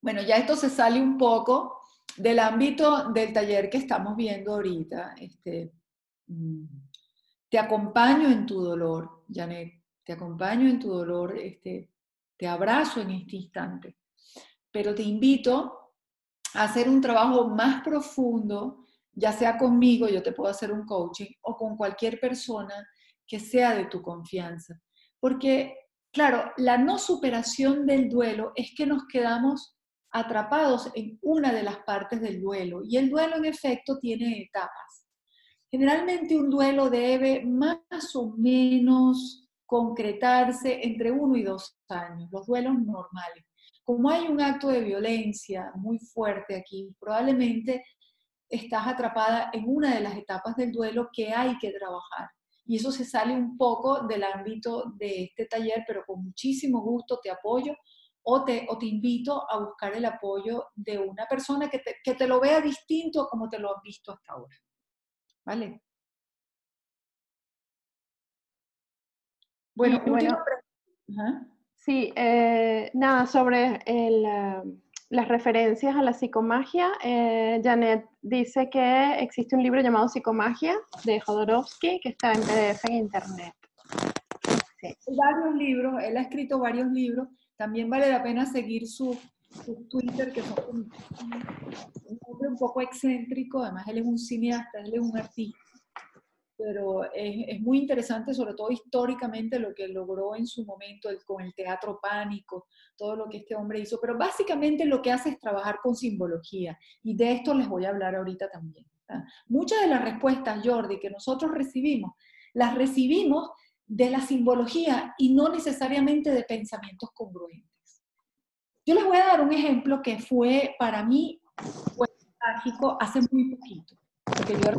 Bueno, ya esto se sale un poco del ámbito del taller que estamos viendo ahorita, este, mm, te acompaño en tu dolor, Janet, te acompaño en tu dolor, este, te abrazo en este instante, pero te invito a hacer un trabajo más profundo, ya sea conmigo, yo te puedo hacer un coaching, o con cualquier persona que sea de tu confianza. Porque, claro, la no superación del duelo es que nos quedamos atrapados en una de las partes del duelo. Y el duelo, en efecto, tiene etapas. Generalmente un duelo debe más o menos concretarse entre uno y dos años, los duelos normales. Como hay un acto de violencia muy fuerte aquí, probablemente estás atrapada en una de las etapas del duelo que hay que trabajar. Y eso se sale un poco del ámbito de este taller, pero con muchísimo gusto te apoyo o te, o te invito a buscar el apoyo de una persona que te, que te lo vea distinto a como te lo has visto hasta ahora. ¿Vale? Bueno, bueno sí, eh, nada, sobre el, las referencias a la psicomagia, eh, Janet dice que existe un libro llamado Psicomagia de Jodorowsky que está en PDF en internet. Sí. Varios libros, él ha escrito varios libros, también vale la pena seguir su, Twitter, que son un, un, un poco excéntrico, además él es un cineasta, él es un artista pero es, es, muy interesante, sobre todo históricamente, lo que logró en su momento el, con el teatro pánico, todo lo que este hombre hizo, pero básicamente lo que hace es trabajar con simbología, y de esto les voy a hablar ahorita también. Muchas de las respuestas, Jordi, que nosotros recibimos, las recibimos de la simbología y no necesariamente de pensamientos congruentes. Yo les voy a dar un ejemplo que fue para mí fue trágico hace muy poquito, porque yo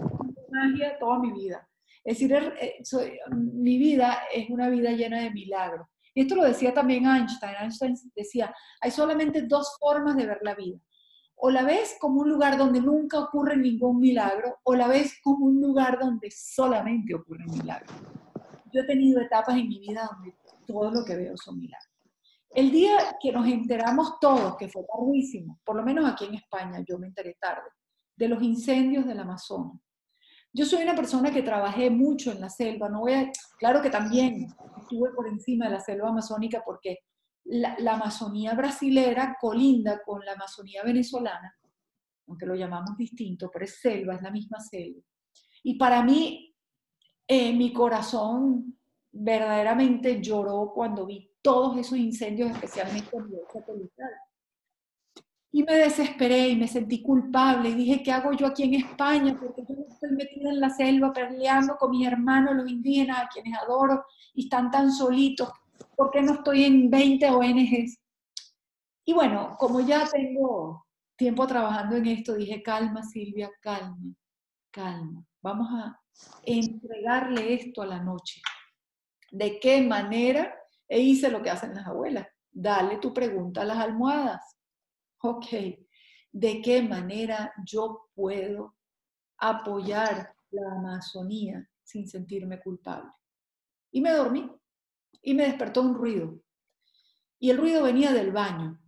magia toda mi vida. Es decir, er, eh, mi vida es una vida llena de milagros. Y esto lo decía también Einstein. Einstein decía, hay solamente dos formas de ver la vida. O la ves como un lugar donde nunca ocurre ningún milagro, o la ves como un lugar donde solamente ocurren milagros. Yo he tenido etapas en mi vida donde todo lo que veo son milagros. El día que nos enteramos todos, que fue tardísimo, por lo menos aquí en España, yo me enteré tarde, de los incendios del Amazonas, yo soy una persona que trabajé mucho en la selva, no voy claro que también estuve por encima de la selva amazónica porque la, Amazonía brasilera colinda con la Amazonía venezolana, aunque lo llamamos distinto, pero es selva, es la misma selva. Y para mí, eh, mi corazón verdaderamente lloró cuando vi todos esos incendios, especialmente en el satelital. Y me desesperé y me sentí culpable y dije, ¿qué hago yo aquí en España? Porque yo estoy metida en la selva peleando con mis hermanos, los indígenas, a quienes adoro, y están tan solitos. ¿Por qué no estoy en 20 ONGs? Y bueno, como ya tengo tiempo trabajando en esto, dije, calma Silvia, calma, calma. Vamos a entregarle esto a la noche. ¿De qué manera? E hice lo que hacen las abuelas. Dale tu pregunta a las almohadas ok, ¿de qué manera yo puedo apoyar la Amazonía sin sentirme culpable? Y me dormí y me despertó un ruido. Y el ruido venía del baño.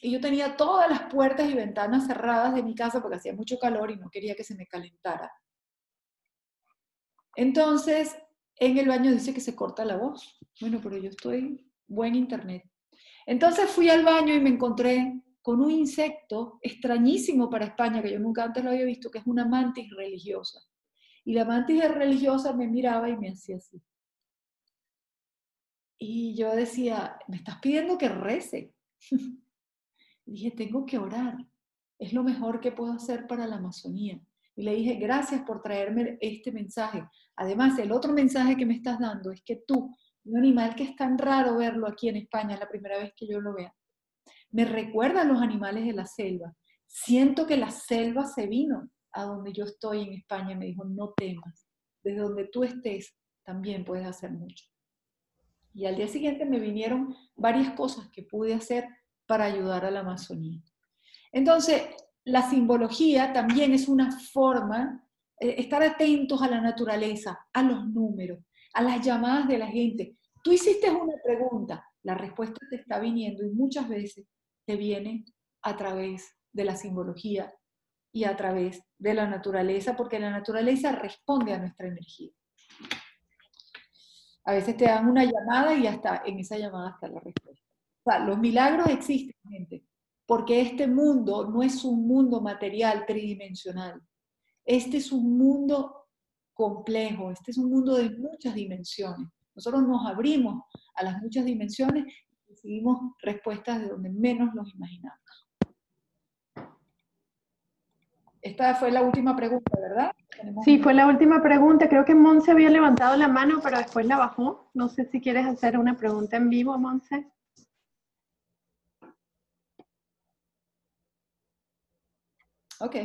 Y yo tenía todas las puertas y ventanas cerradas de mi casa porque hacía mucho calor y no quería que se me calentara. Entonces, en el baño dice que se corta la voz. Bueno, pero yo estoy buen internet. Entonces fui al baño y me encontré con un insecto extrañísimo para España, que yo nunca antes lo había visto, que es una mantis religiosa. Y la mantis religiosa me miraba y me hacía así. Y yo decía, me estás pidiendo que rece. dije, tengo que orar. Es lo mejor que puedo hacer para la Amazonía. Y le dije, gracias por traerme este mensaje. Además, el otro mensaje que me estás dando es que tú, un animal que es tan raro verlo aquí en España, es la primera vez que yo lo vea, me recuerdan los animales de la selva. Siento que la selva se vino a donde yo estoy en España. Me dijo, no temas, desde donde tú estés también puedes hacer mucho. Y al día siguiente me vinieron varias cosas que pude hacer para ayudar a la Amazonía. Entonces, la simbología también es una forma, eh, estar atentos a la naturaleza, a los números, a las llamadas de la gente. Tú hiciste una pregunta, la respuesta te está viniendo y muchas veces te viene a través de la simbología y a través de la naturaleza, porque la naturaleza responde a nuestra energía. A veces te dan una llamada y hasta en esa llamada está la respuesta. O sea, los milagros existen, gente, porque este mundo no es un mundo material tridimensional. Este es un mundo complejo, este es un mundo de muchas dimensiones. Nosotros nos abrimos a las muchas dimensiones y recibimos respuestas de donde menos los imaginamos. Esta fue la última pregunta, ¿verdad? Sí, fue la última pregunta. Creo que Monse había levantado la mano, pero después la bajó. No sé si quieres hacer una pregunta en vivo, Monse. Ok.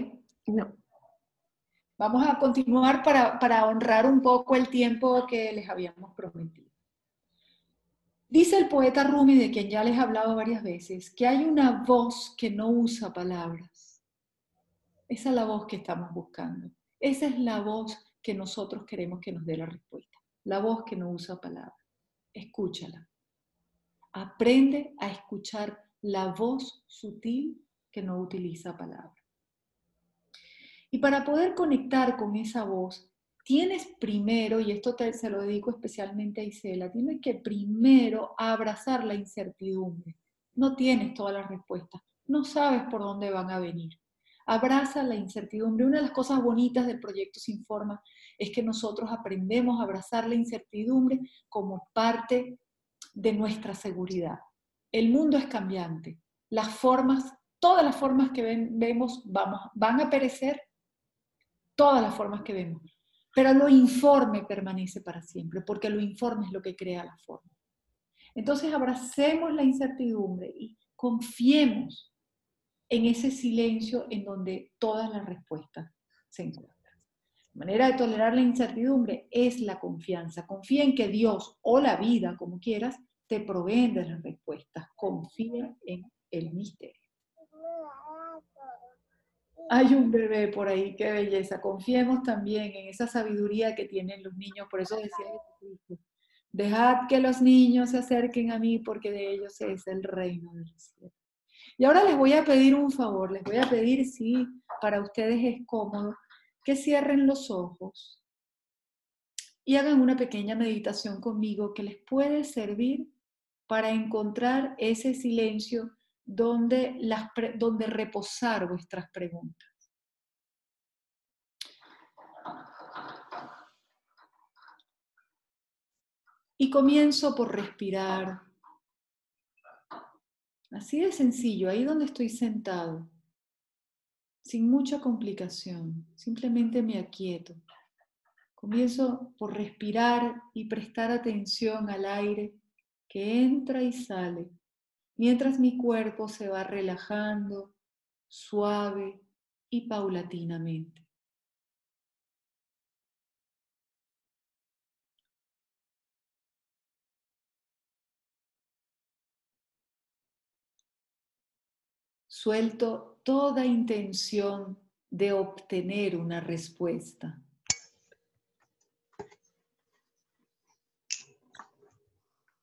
No. Vamos a continuar para, para honrar un poco el tiempo que les habíamos prometido. Dice el poeta Rumi, de quien ya les he hablado varias veces, que hay una voz que no usa palabras. Esa es la voz que estamos buscando. Esa es la voz que nosotros queremos que nos dé la respuesta. La voz que no usa palabras. Escúchala. Aprende a escuchar la voz sutil que no utiliza palabras. Y para poder conectar con esa voz, tienes primero, y esto te, se lo dedico especialmente a Isela, tienes que primero abrazar la incertidumbre. No tienes todas las respuestas, no sabes por dónde van a venir. Abraza la incertidumbre. Una de las cosas bonitas del proyecto Sin Forma es que nosotros aprendemos a abrazar la incertidumbre como parte de nuestra seguridad. El mundo es cambiante. Las formas, todas las formas que vemos vamos, van a perecer todas las formas que vemos. Pero lo informe permanece para siempre, porque lo informe es lo que crea la forma. Entonces abracemos la incertidumbre y confiemos en ese silencio en donde todas las respuestas se encuentran. La manera de tolerar la incertidumbre es la confianza. Confía en que Dios o la vida, como quieras, te proveen de las respuestas. Confía en el misterio. Hay un bebé por ahí, qué belleza. Confiemos también en esa sabiduría que tienen los niños. Por eso decía Jesucristo, dejad que los niños se acerquen a mí porque de ellos es el reino de los. Y ahora les voy a pedir un favor, les voy a pedir, si para ustedes es cómodo, que cierren los ojos y hagan una pequeña meditación conmigo que les puede servir para encontrar ese silencio donde, las, donde reposar vuestras preguntas. Y comienzo por respirar. Así de sencillo, ahí donde estoy sentado, sin mucha complicación, simplemente me aquieto. Comienzo por respirar y prestar atención al aire que entra y sale mientras mi cuerpo se va relajando suave y paulatinamente. Suelto toda intención de obtener una respuesta.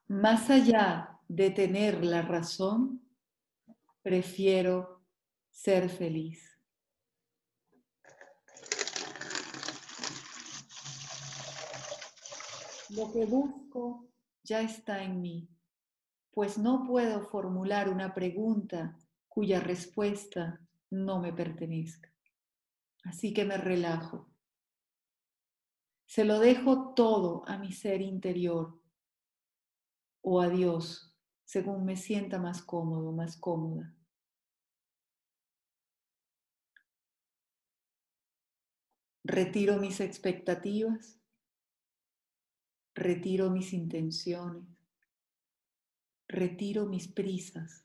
Más allá de tener la razón, prefiero ser feliz. Lo que busco ya está en mí, pues no puedo formular una pregunta cuya respuesta no me pertenezca. Así que me relajo. Se lo dejo todo a mi ser interior o a Dios según me sienta más cómodo, más cómoda. Retiro mis expectativas, retiro mis intenciones, retiro mis prisas.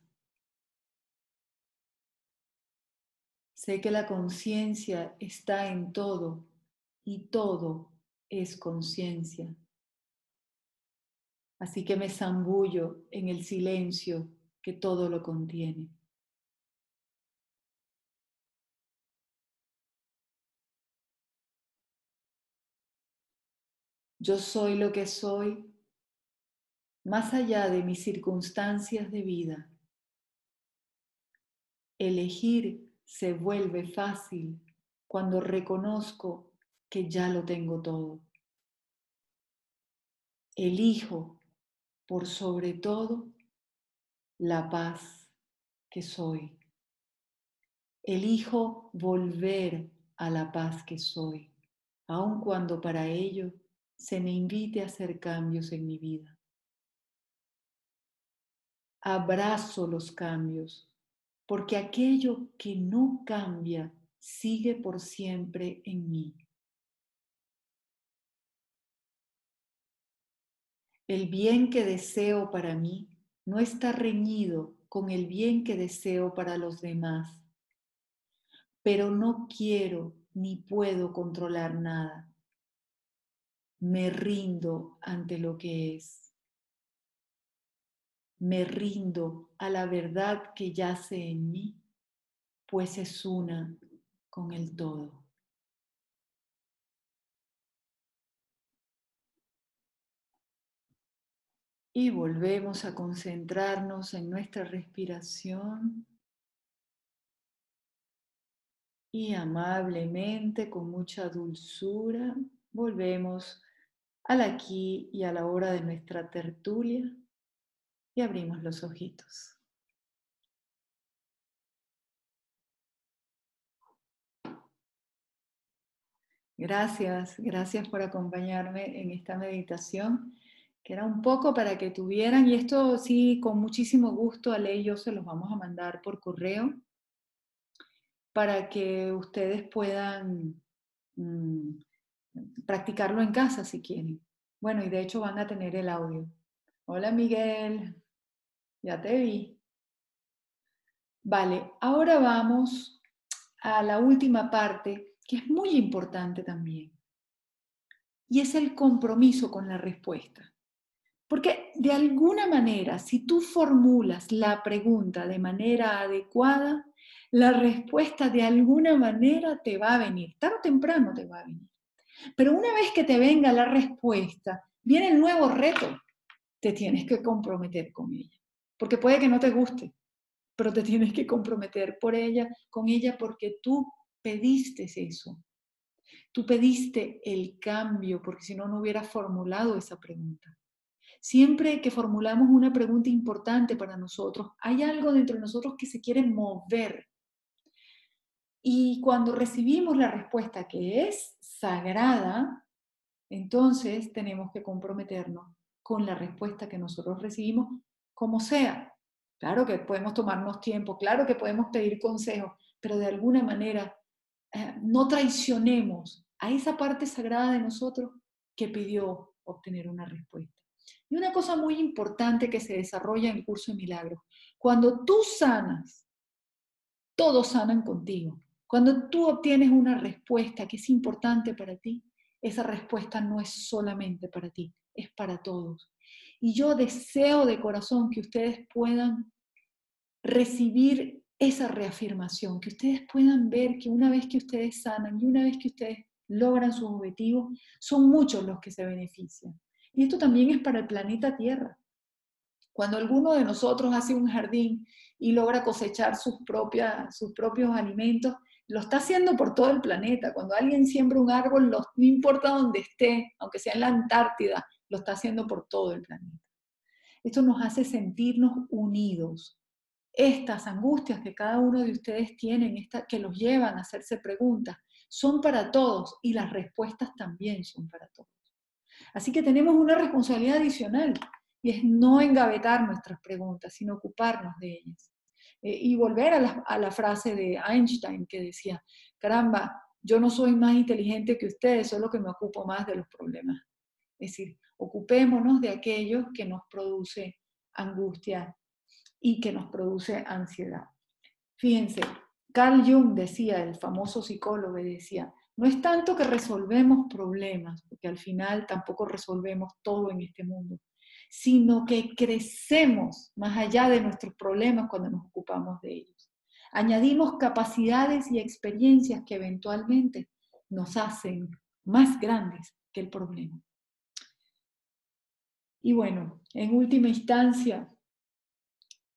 Sé que la conciencia está en todo y todo es conciencia. Así que me zambullo en el silencio que todo lo contiene. Yo soy lo que soy más allá de mis circunstancias de vida. Elegir se vuelve fácil cuando reconozco que ya lo tengo todo. Elijo por sobre todo la paz que soy. Elijo volver a la paz que soy, aun cuando para ello se me invite a hacer cambios en mi vida. Abrazo los cambios, porque aquello que no cambia sigue por siempre en mí. El bien que deseo para mí no está reñido con el bien que deseo para los demás, pero no quiero ni puedo controlar nada. Me rindo ante lo que es. Me rindo a la verdad que yace en mí, pues es una con el todo. Y volvemos a concentrarnos en nuestra respiración. Y amablemente, con mucha dulzura, volvemos al aquí y a la hora de nuestra tertulia y abrimos los ojitos. Gracias, gracias por acompañarme en esta meditación que era un poco para que tuvieran, y esto sí, con muchísimo gusto, a ley yo se los vamos a mandar por correo, para que ustedes puedan mm, practicarlo en casa si quieren. Bueno, y de hecho van a tener el audio. Hola Miguel, ya te vi. Vale, ahora vamos a la última parte, que es muy importante también, y es el compromiso con la respuesta. Porque de alguna manera, si tú formulas la pregunta de manera adecuada, la respuesta de alguna manera te va a venir, tarde o temprano te va a venir. Pero una vez que te venga la respuesta, viene el nuevo reto. Te tienes que comprometer con ella. Porque puede que no te guste, pero te tienes que comprometer por ella, con ella porque tú pediste eso. Tú pediste el cambio, porque si no, no hubieras formulado esa pregunta. Siempre que formulamos una pregunta importante para nosotros, hay algo dentro de nosotros que se quiere mover. Y cuando recibimos la respuesta que es sagrada, entonces tenemos que comprometernos con la respuesta que nosotros recibimos, como sea. Claro que podemos tomarnos tiempo, claro que podemos pedir consejos, pero de alguna manera eh, no traicionemos a esa parte sagrada de nosotros que pidió obtener una respuesta. Y una cosa muy importante que se desarrolla en el curso de milagros, cuando tú sanas, todos sanan contigo. Cuando tú obtienes una respuesta que es importante para ti, esa respuesta no es solamente para ti, es para todos. Y yo deseo de corazón que ustedes puedan recibir esa reafirmación, que ustedes puedan ver que una vez que ustedes sanan y una vez que ustedes logran sus objetivos, son muchos los que se benefician. Y esto también es para el planeta Tierra. Cuando alguno de nosotros hace un jardín y logra cosechar sus, sus propios alimentos, lo está haciendo por todo el planeta. Cuando alguien siembra un árbol, no importa dónde esté, aunque sea en la Antártida, lo está haciendo por todo el planeta. Esto nos hace sentirnos unidos. Estas angustias que cada uno de ustedes tienen, que los llevan a hacerse preguntas, son para todos y las respuestas también son para todos. Así que tenemos una responsabilidad adicional y es no engavetar nuestras preguntas, sino ocuparnos de ellas. Eh, y volver a la, a la frase de Einstein que decía, caramba, yo no soy más inteligente que ustedes, solo que me ocupo más de los problemas. Es decir, ocupémonos de aquello que nos produce angustia y que nos produce ansiedad. Fíjense, Carl Jung decía, el famoso psicólogo, decía, no es tanto que resolvemos problemas, porque al final tampoco resolvemos todo en este mundo, sino que crecemos más allá de nuestros problemas cuando nos ocupamos de ellos. Añadimos capacidades y experiencias que eventualmente nos hacen más grandes que el problema. Y bueno, en última instancia,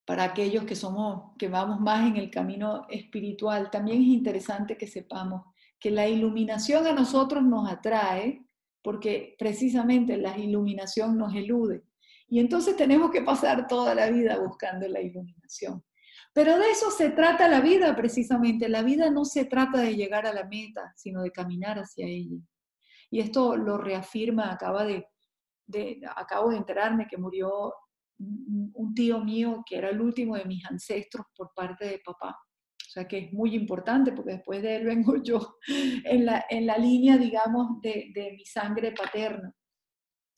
para aquellos que somos, que vamos más en el camino espiritual, también es interesante que sepamos que la iluminación a nosotros nos atrae porque precisamente la iluminación nos elude. Y entonces tenemos que pasar toda la vida buscando la iluminación. Pero de eso se trata la vida precisamente. La vida no se trata de llegar a la meta, sino de caminar hacia ella. Y esto lo reafirma, acaba de, acabo de enterarme que murió un tío mío que era el último de mis ancestros por parte de papá. O sea que es muy importante porque después de él vengo yo en la, en la línea, digamos, de, de mi sangre paterna.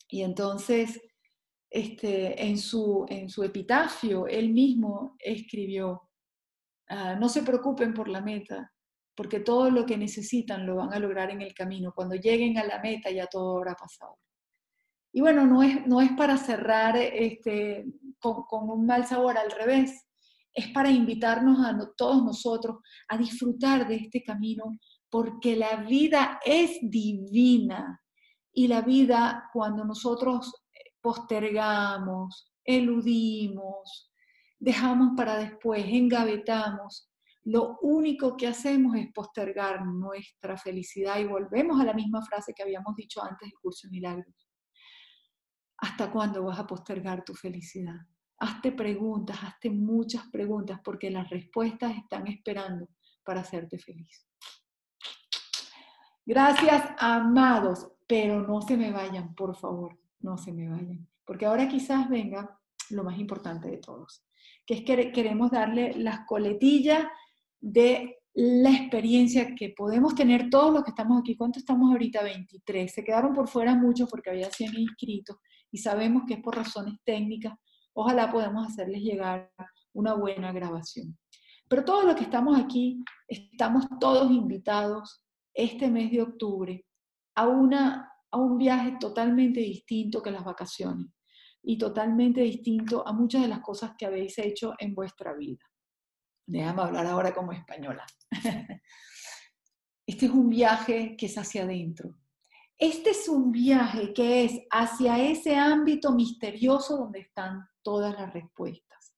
Y entonces este, en, su, en su epitafio, él mismo escribió, ah, no se preocupen por la meta, porque todo lo que necesitan lo van a lograr en el camino. Cuando lleguen a la meta ya todo habrá pasado. Y bueno, no es, no es para cerrar este, con, con un mal sabor, al revés, es para invitarnos a todos nosotros a disfrutar de este camino, porque la vida es divina. Y la vida, cuando nosotros postergamos, eludimos, dejamos para después, engavetamos, lo único que hacemos es postergar nuestra felicidad y volvemos a la misma frase que habíamos dicho antes del curso de milagros. ¿Hasta cuándo vas a postergar tu felicidad? Hazte preguntas, hazte muchas preguntas porque las respuestas están esperando para hacerte feliz. Gracias, amados, pero no se me vayan, por favor no se me vayan, porque ahora quizás venga lo más importante de todos, que es que queremos darle las coletillas de la experiencia que podemos tener todos los que estamos aquí. ¿Cuántos estamos ahorita? 23. Se quedaron por fuera muchos porque había 100 inscritos y sabemos que es por razones técnicas. Ojalá podamos hacerles llegar una buena grabación. Pero todos los que estamos aquí, estamos todos invitados este mes de octubre a una a un viaje totalmente distinto que las vacaciones y totalmente distinto a muchas de las cosas que habéis hecho en vuestra vida. Déjame hablar ahora como española. Este es un viaje que es hacia adentro. Este es un viaje que es hacia ese ámbito misterioso donde están todas las respuestas.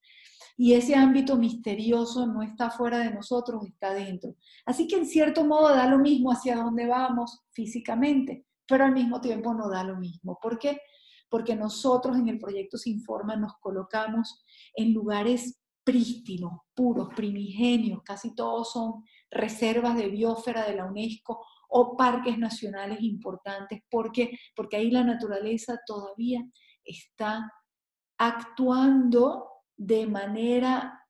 Y ese ámbito misterioso no está fuera de nosotros, está dentro. Así que en cierto modo da lo mismo hacia dónde vamos físicamente pero al mismo tiempo no da lo mismo. ¿Por qué? Porque nosotros en el proyecto Sin Forma nos colocamos en lugares prístinos, puros, primigenios, casi todos son reservas de biosfera de la UNESCO o parques nacionales importantes. Porque ahí la naturaleza todavía está actuando de manera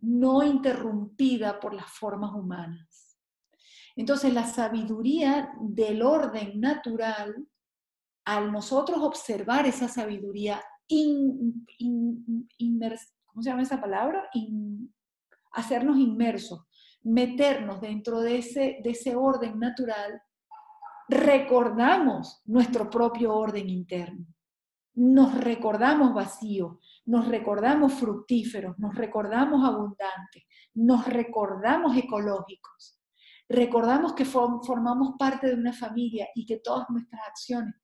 no interrumpida por las formas humanas. Entonces, la sabiduría del orden natural, al nosotros observar esa sabiduría, ¿cómo se llama esa palabra? hacernos inmersos, meternos dentro de ese, de ese orden natural, recordamos nuestro propio orden interno. Nos recordamos vacíos, nos recordamos fructíferos, nos recordamos abundantes, nos recordamos ecológicos recordamos que formamos parte de una familia y que todas nuestras acciones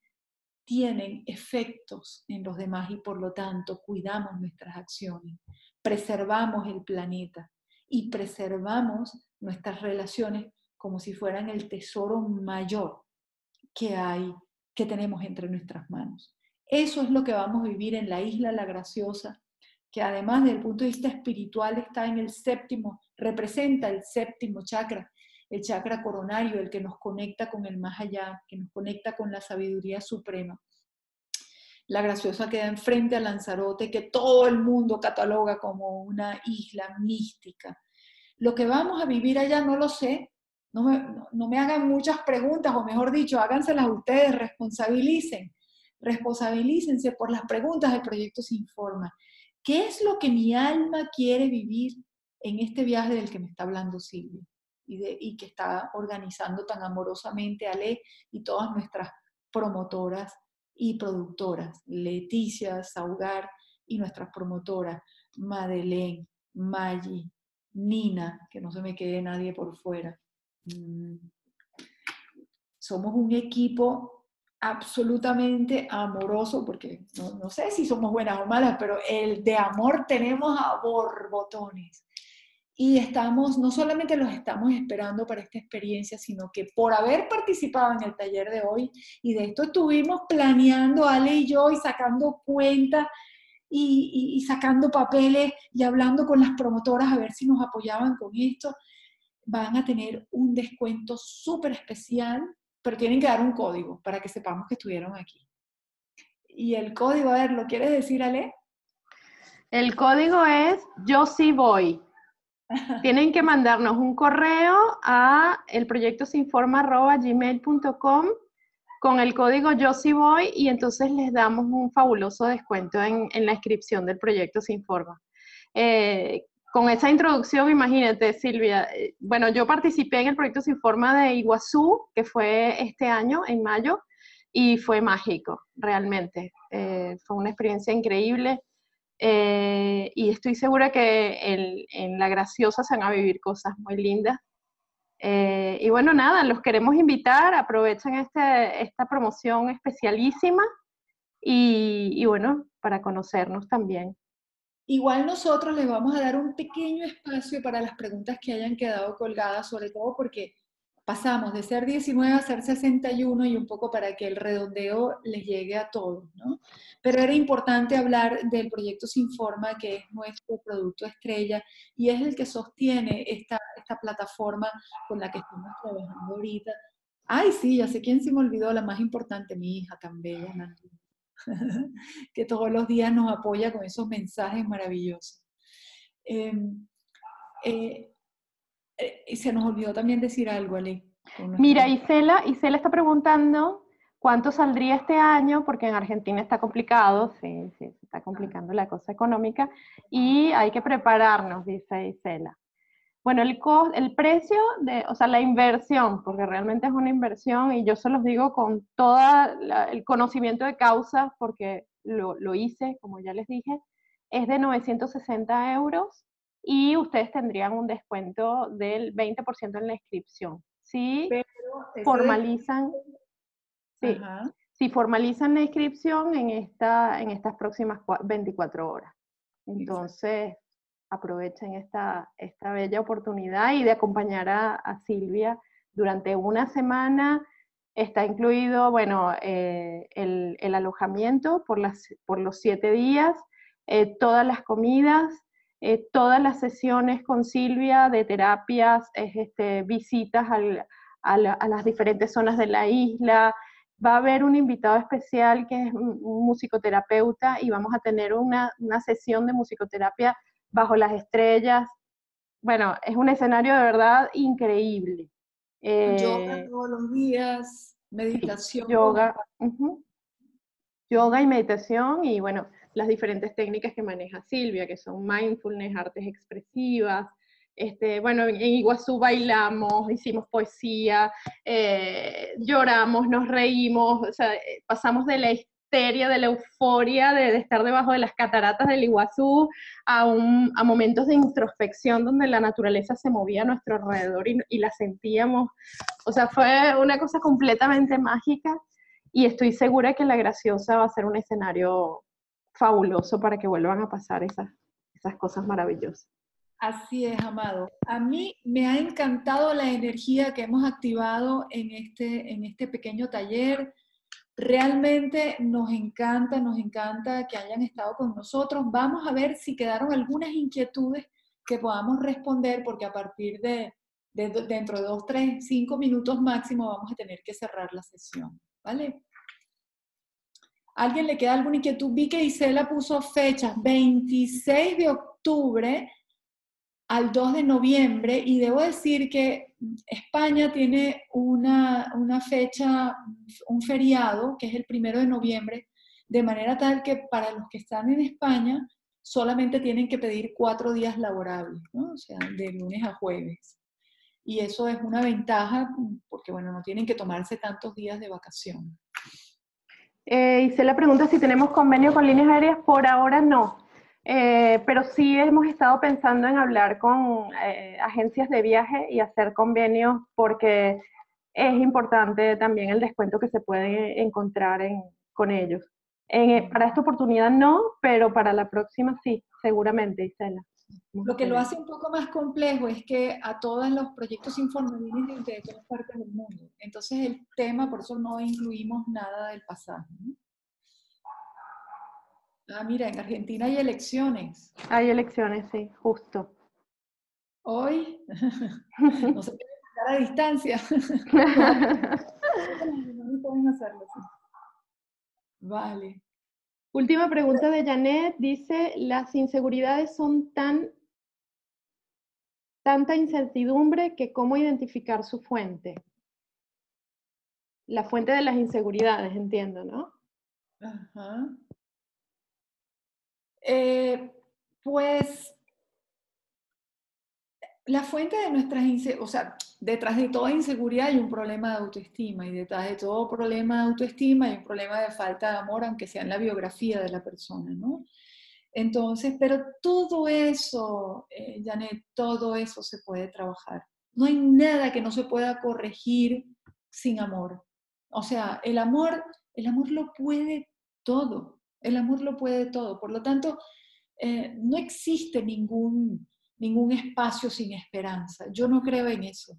tienen efectos en los demás y por lo tanto cuidamos nuestras acciones, preservamos el planeta y preservamos nuestras relaciones como si fueran el tesoro mayor que hay, que tenemos entre nuestras manos. Eso es lo que vamos a vivir en la isla La Graciosa, que además desde el punto de vista espiritual está en el séptimo, representa el séptimo chakra, el chakra coronario, el que nos conecta con el más allá, que nos conecta con la sabiduría suprema. La graciosa queda enfrente a Lanzarote, que todo el mundo cataloga como una isla mística. Lo que vamos a vivir allá no lo sé, no me, no me hagan muchas preguntas, o mejor dicho, háganselas ustedes, responsabilicen, responsabilícense por las preguntas del proyecto Sin Forma. ¿Qué es lo que mi alma quiere vivir en este viaje del que me está hablando Silvia? y, que está organizando tan amorosamente Ale y todas nuestras promotoras y productoras, Leticia, Saugar y nuestras promotoras, Madeleine, Maggi, Nina, que no se me quede nadie por fuera. Mm. Somos un equipo absolutamente amoroso, porque no, sé si somos buenas o malas, pero el de amor tenemos a borbotones. Y estamos, no solamente los estamos esperando para esta experiencia, sino que por haber participado en el taller de hoy, y de esto estuvimos planeando, Ale y yo, y sacando cuentas y, y sacando papeles y hablando con las promotoras a ver si nos apoyaban con esto, van a tener un descuento súper especial pero tienen que dar un código para que sepamos que estuvieron aquí. Y el código, a ver, ¿lo quieres decir, Ale? El código es yo sí voy. Tienen que mandarnos un correo a el proyecto con el código yo sí voy y entonces les damos un fabuloso descuento en, la inscripción del proyecto Sinforma. Eh, con esa introducción, imagínate, Silvia, eh, bueno, yo participé en el proyecto Sin Forma de Iguazú, que fue este año, en mayo, y fue mágico, realmente. Eh, fue una experiencia increíble eh, y estoy segura que en, La Graciosa se van a vivir cosas muy lindas. y bueno, nada, los queremos invitar, aprovechen este, esta promoción especialísima y, y bueno, para conocernos también. Igual nosotros les vamos a dar un pequeño espacio para las preguntas que hayan quedado colgadas, sobre todo porque pasamos de ser 19 a ser 61 y un poco para que el redondeo les llegue a todos, ¿no? Pero era importante hablar del proyecto Sinforma, que es nuestro producto estrella y es el que sostiene esta, esta plataforma con la que estamos trabajando ahorita. Ay, sí, ya sé quién se me olvidó, la más importante, mi hija tan bella, que todos los días nos apoya con esos mensajes maravillosos. Em, eh, eh, y se nos olvidó también decir algo, Ale. Mira, Isela, Isela está preguntando cuánto saldría este año, porque en Argentina está complicado, sí, sí, se está complicando la cosa económica, y hay que prepararnos, dice Isela. Bueno, el, el precio, de, o sea, la inversión, porque realmente es una inversión y yo se los digo con todo el conocimiento de causa, porque lo, lo, hice, como ya les dije, es de 960 euros y ustedes tendrían un descuento del 20% en la inscripción. Si formalizan, sí, si formalizan la inscripción en, esta, en estas próximas 24 horas. Entonces, aprovechen esta, esta bella oportunidad y de acompañar a, Silvia durante una semana. Está incluido, bueno, eh, el, alojamiento por, las, por los siete días, eh, todas las comidas, eh, todas las sesiones con Silvia de terapias, este, visitas a, las diferentes zonas de la isla. Va a haber un invitado especial que es un, musicoterapeuta y vamos a tener una, una sesión de musicoterapia bajo las estrellas. Bueno, es un escenario de verdad increíble. yoga eh, todos los días, meditación. Yoga. Yoga y meditación y bueno, las diferentes técnicas que maneja Silvia, que son mindfulness, artes expresivas. Este, bueno, en Iguazú bailamos, hicimos poesía, eh, lloramos, nos reímos, o sea, eh, pasamos de la de la euforia de, estar debajo de las cataratas del Iguazú, a, a, momentos de introspección donde la naturaleza se movía a nuestro alrededor y, y la sentíamos. O sea, fue una cosa completamente mágica y estoy segura que La Graciosa va a ser un escenario fabuloso para que vuelvan a pasar esas, esas cosas maravillosas. Así es, Amado. A mí me ha encantado la energía que hemos activado en este, en este pequeño taller. Realmente nos encanta, nos encanta que hayan estado con nosotros. Vamos a ver si quedaron algunas inquietudes que podamos responder, porque a partir de, dentro de dos, tres, cinco minutos máximo vamos a tener que cerrar la sesión. ¿Vale? ¿Alguien le queda alguna inquietud? Vi que Isela puso fechas, 26 de octubre al 2 de noviembre y debo decir que España tiene una, fecha, un feriado, que es el 1 de noviembre, de manera tal que para los que están en España solamente tienen que pedir cuatro días laborables, ¿no? o sea, de lunes a jueves. Y eso es una ventaja porque, bueno, no tienen que tomarse tantos días de vacación. Eh, pregunta si tenemos convenio con líneas aéreas. Por ahora no. Eh, pero sí hemos estado pensando en hablar con eh, agencias de viaje y hacer convenios porque es importante también el descuento que se puede encontrar con ellos. Para esta oportunidad no, pero para la próxima sí, seguramente, Isela. Lo que lo hace un poco más complejo es que a todos los proyectos informales de todas partes del mundo. Entonces el tema, por eso no incluimos nada del pasaje. Ah, mira, en Argentina hay elecciones. Hay elecciones, sí, justo. Hoy no se puede estar a distancia. no pueden hacerlo. Vale. Última pregunta de Janet. Dice, las inseguridades son tan tanta incertidumbre que cómo identificar su fuente. La fuente de las inseguridades, entiendo, ¿no? Ajá. Eh, pues la fuente de nuestras inseguridades, o sea, detrás de toda inseguridad hay un problema de autoestima y detrás de todo problema de autoestima hay un problema de falta de amor, aunque sea en la biografía de la persona, ¿no? Entonces, pero todo eso, eh, Janet, todo eso se puede trabajar. No hay nada que no se pueda corregir sin amor. O sea, el amor, el amor lo puede todo. El amor lo puede todo. Por lo tanto, eh, no existe ningún, ningún espacio sin esperanza. Yo no creo en eso.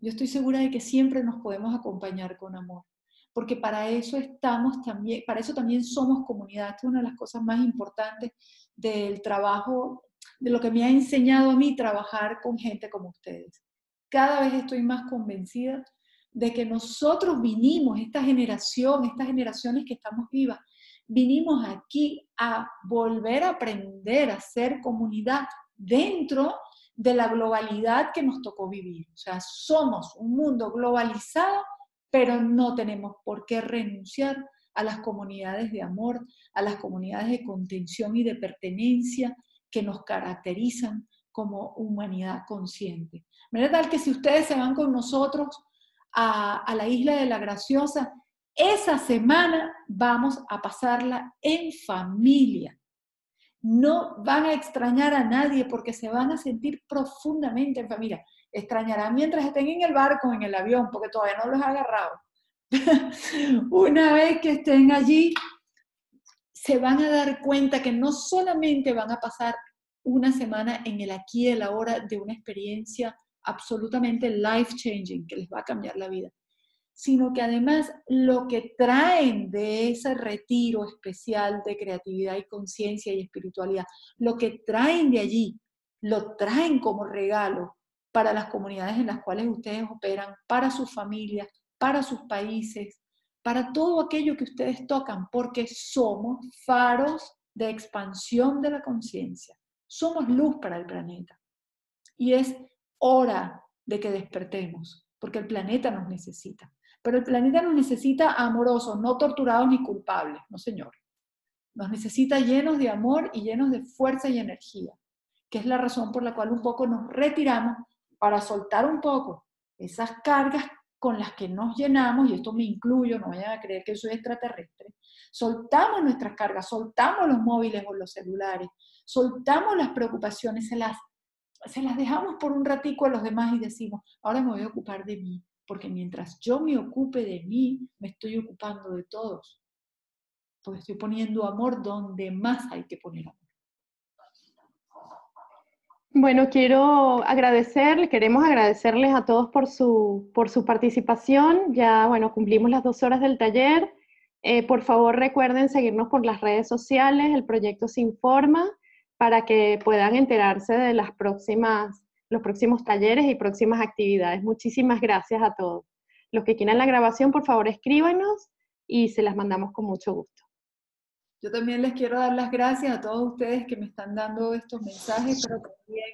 Yo estoy segura de que siempre nos podemos acompañar con amor, porque para eso estamos también, para eso también somos comunidad. Esta es una de las cosas más importantes del trabajo, de lo que me ha enseñado a mí trabajar con gente como ustedes. Cada vez estoy más convencida de que nosotros vinimos, esta generación, estas generaciones que estamos vivas, vinimos aquí a volver a aprender a ser comunidad dentro de la globalidad que nos tocó vivir. O sea, somos un mundo globalizado, pero no tenemos por qué renunciar a las comunidades de amor, a las comunidades de contención y de pertenencia que nos caracterizan como humanidad consciente. De tal que si ustedes se van con nosotros a, a la isla de la Graciosa, esa semana vamos a pasarla en familia. No van a extrañar a nadie porque se van a sentir profundamente en familia. Extrañarán mientras estén en el barco, en el avión, porque todavía no los ha agarrado. Una vez que estén allí, se van a dar cuenta que no solamente van a pasar una semana en el aquí y el ahora de una experiencia absolutamente life changing que les va a cambiar la vida, sino que además lo que traen de ese retiro especial de creatividad y conciencia y espiritualidad, lo que traen de allí, lo traen como regalo para las comunidades en las cuales ustedes operan, para sus familias, para sus países, para todo aquello que ustedes tocan, porque somos faros de expansión de la conciencia, somos luz para el planeta. Y es hora de que despertemos, porque el planeta nos necesita. Pero el planeta nos necesita amorosos, no torturados ni culpables, no señor. Nos necesita llenos de amor y llenos de fuerza y energía, que es la razón por la cual un poco nos retiramos para soltar un poco esas cargas con las que nos llenamos, y esto me incluyo, no vayan a creer que soy extraterrestre, soltamos nuestras cargas, soltamos los móviles o los celulares, soltamos las preocupaciones, se las, se las dejamos por un ratico a los demás y decimos, ahora me voy a ocupar de mí, porque mientras yo me ocupe de mí, me estoy ocupando de todos. Porque estoy poniendo amor donde más hay que poner amor. Bueno, quiero agradecer, queremos agradecerles a todos por su, por su participación. Ya, bueno, cumplimos las dos horas del taller. Eh, por favor, recuerden seguirnos por las redes sociales. El proyecto se informa para que puedan enterarse de las próximas los próximos talleres y próximas actividades. Muchísimas gracias a todos. Los que quieran la grabación, por favor, escríbanos y se las mandamos con mucho gusto. Yo también les quiero dar las gracias a todos ustedes que me están dando estos mensajes, pero también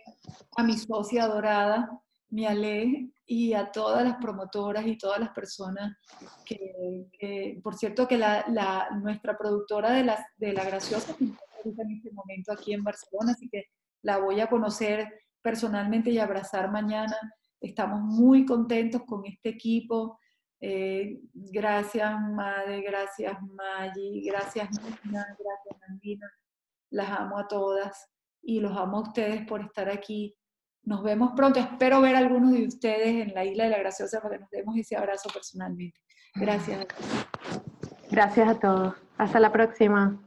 a mi socia adorada, mi Ale, y a todas las promotoras y todas las personas que, por cierto, que la, nuestra productora de la, de la Graciosa en este momento aquí en Barcelona, así que la voy a conocer personalmente y abrazar mañana. Estamos muy contentos con este equipo. Eh, gracias, Madre, gracias, Maggi, gracias, Nina, gracias, Andina. Las amo a todas y los amo a ustedes por estar aquí Nos vemos pronto. Espero ver a algunos de ustedes en la Isla de la Graciosa para que nos demos ese abrazo personalmente. Gracias. Gracias a todos. Hasta la próxima.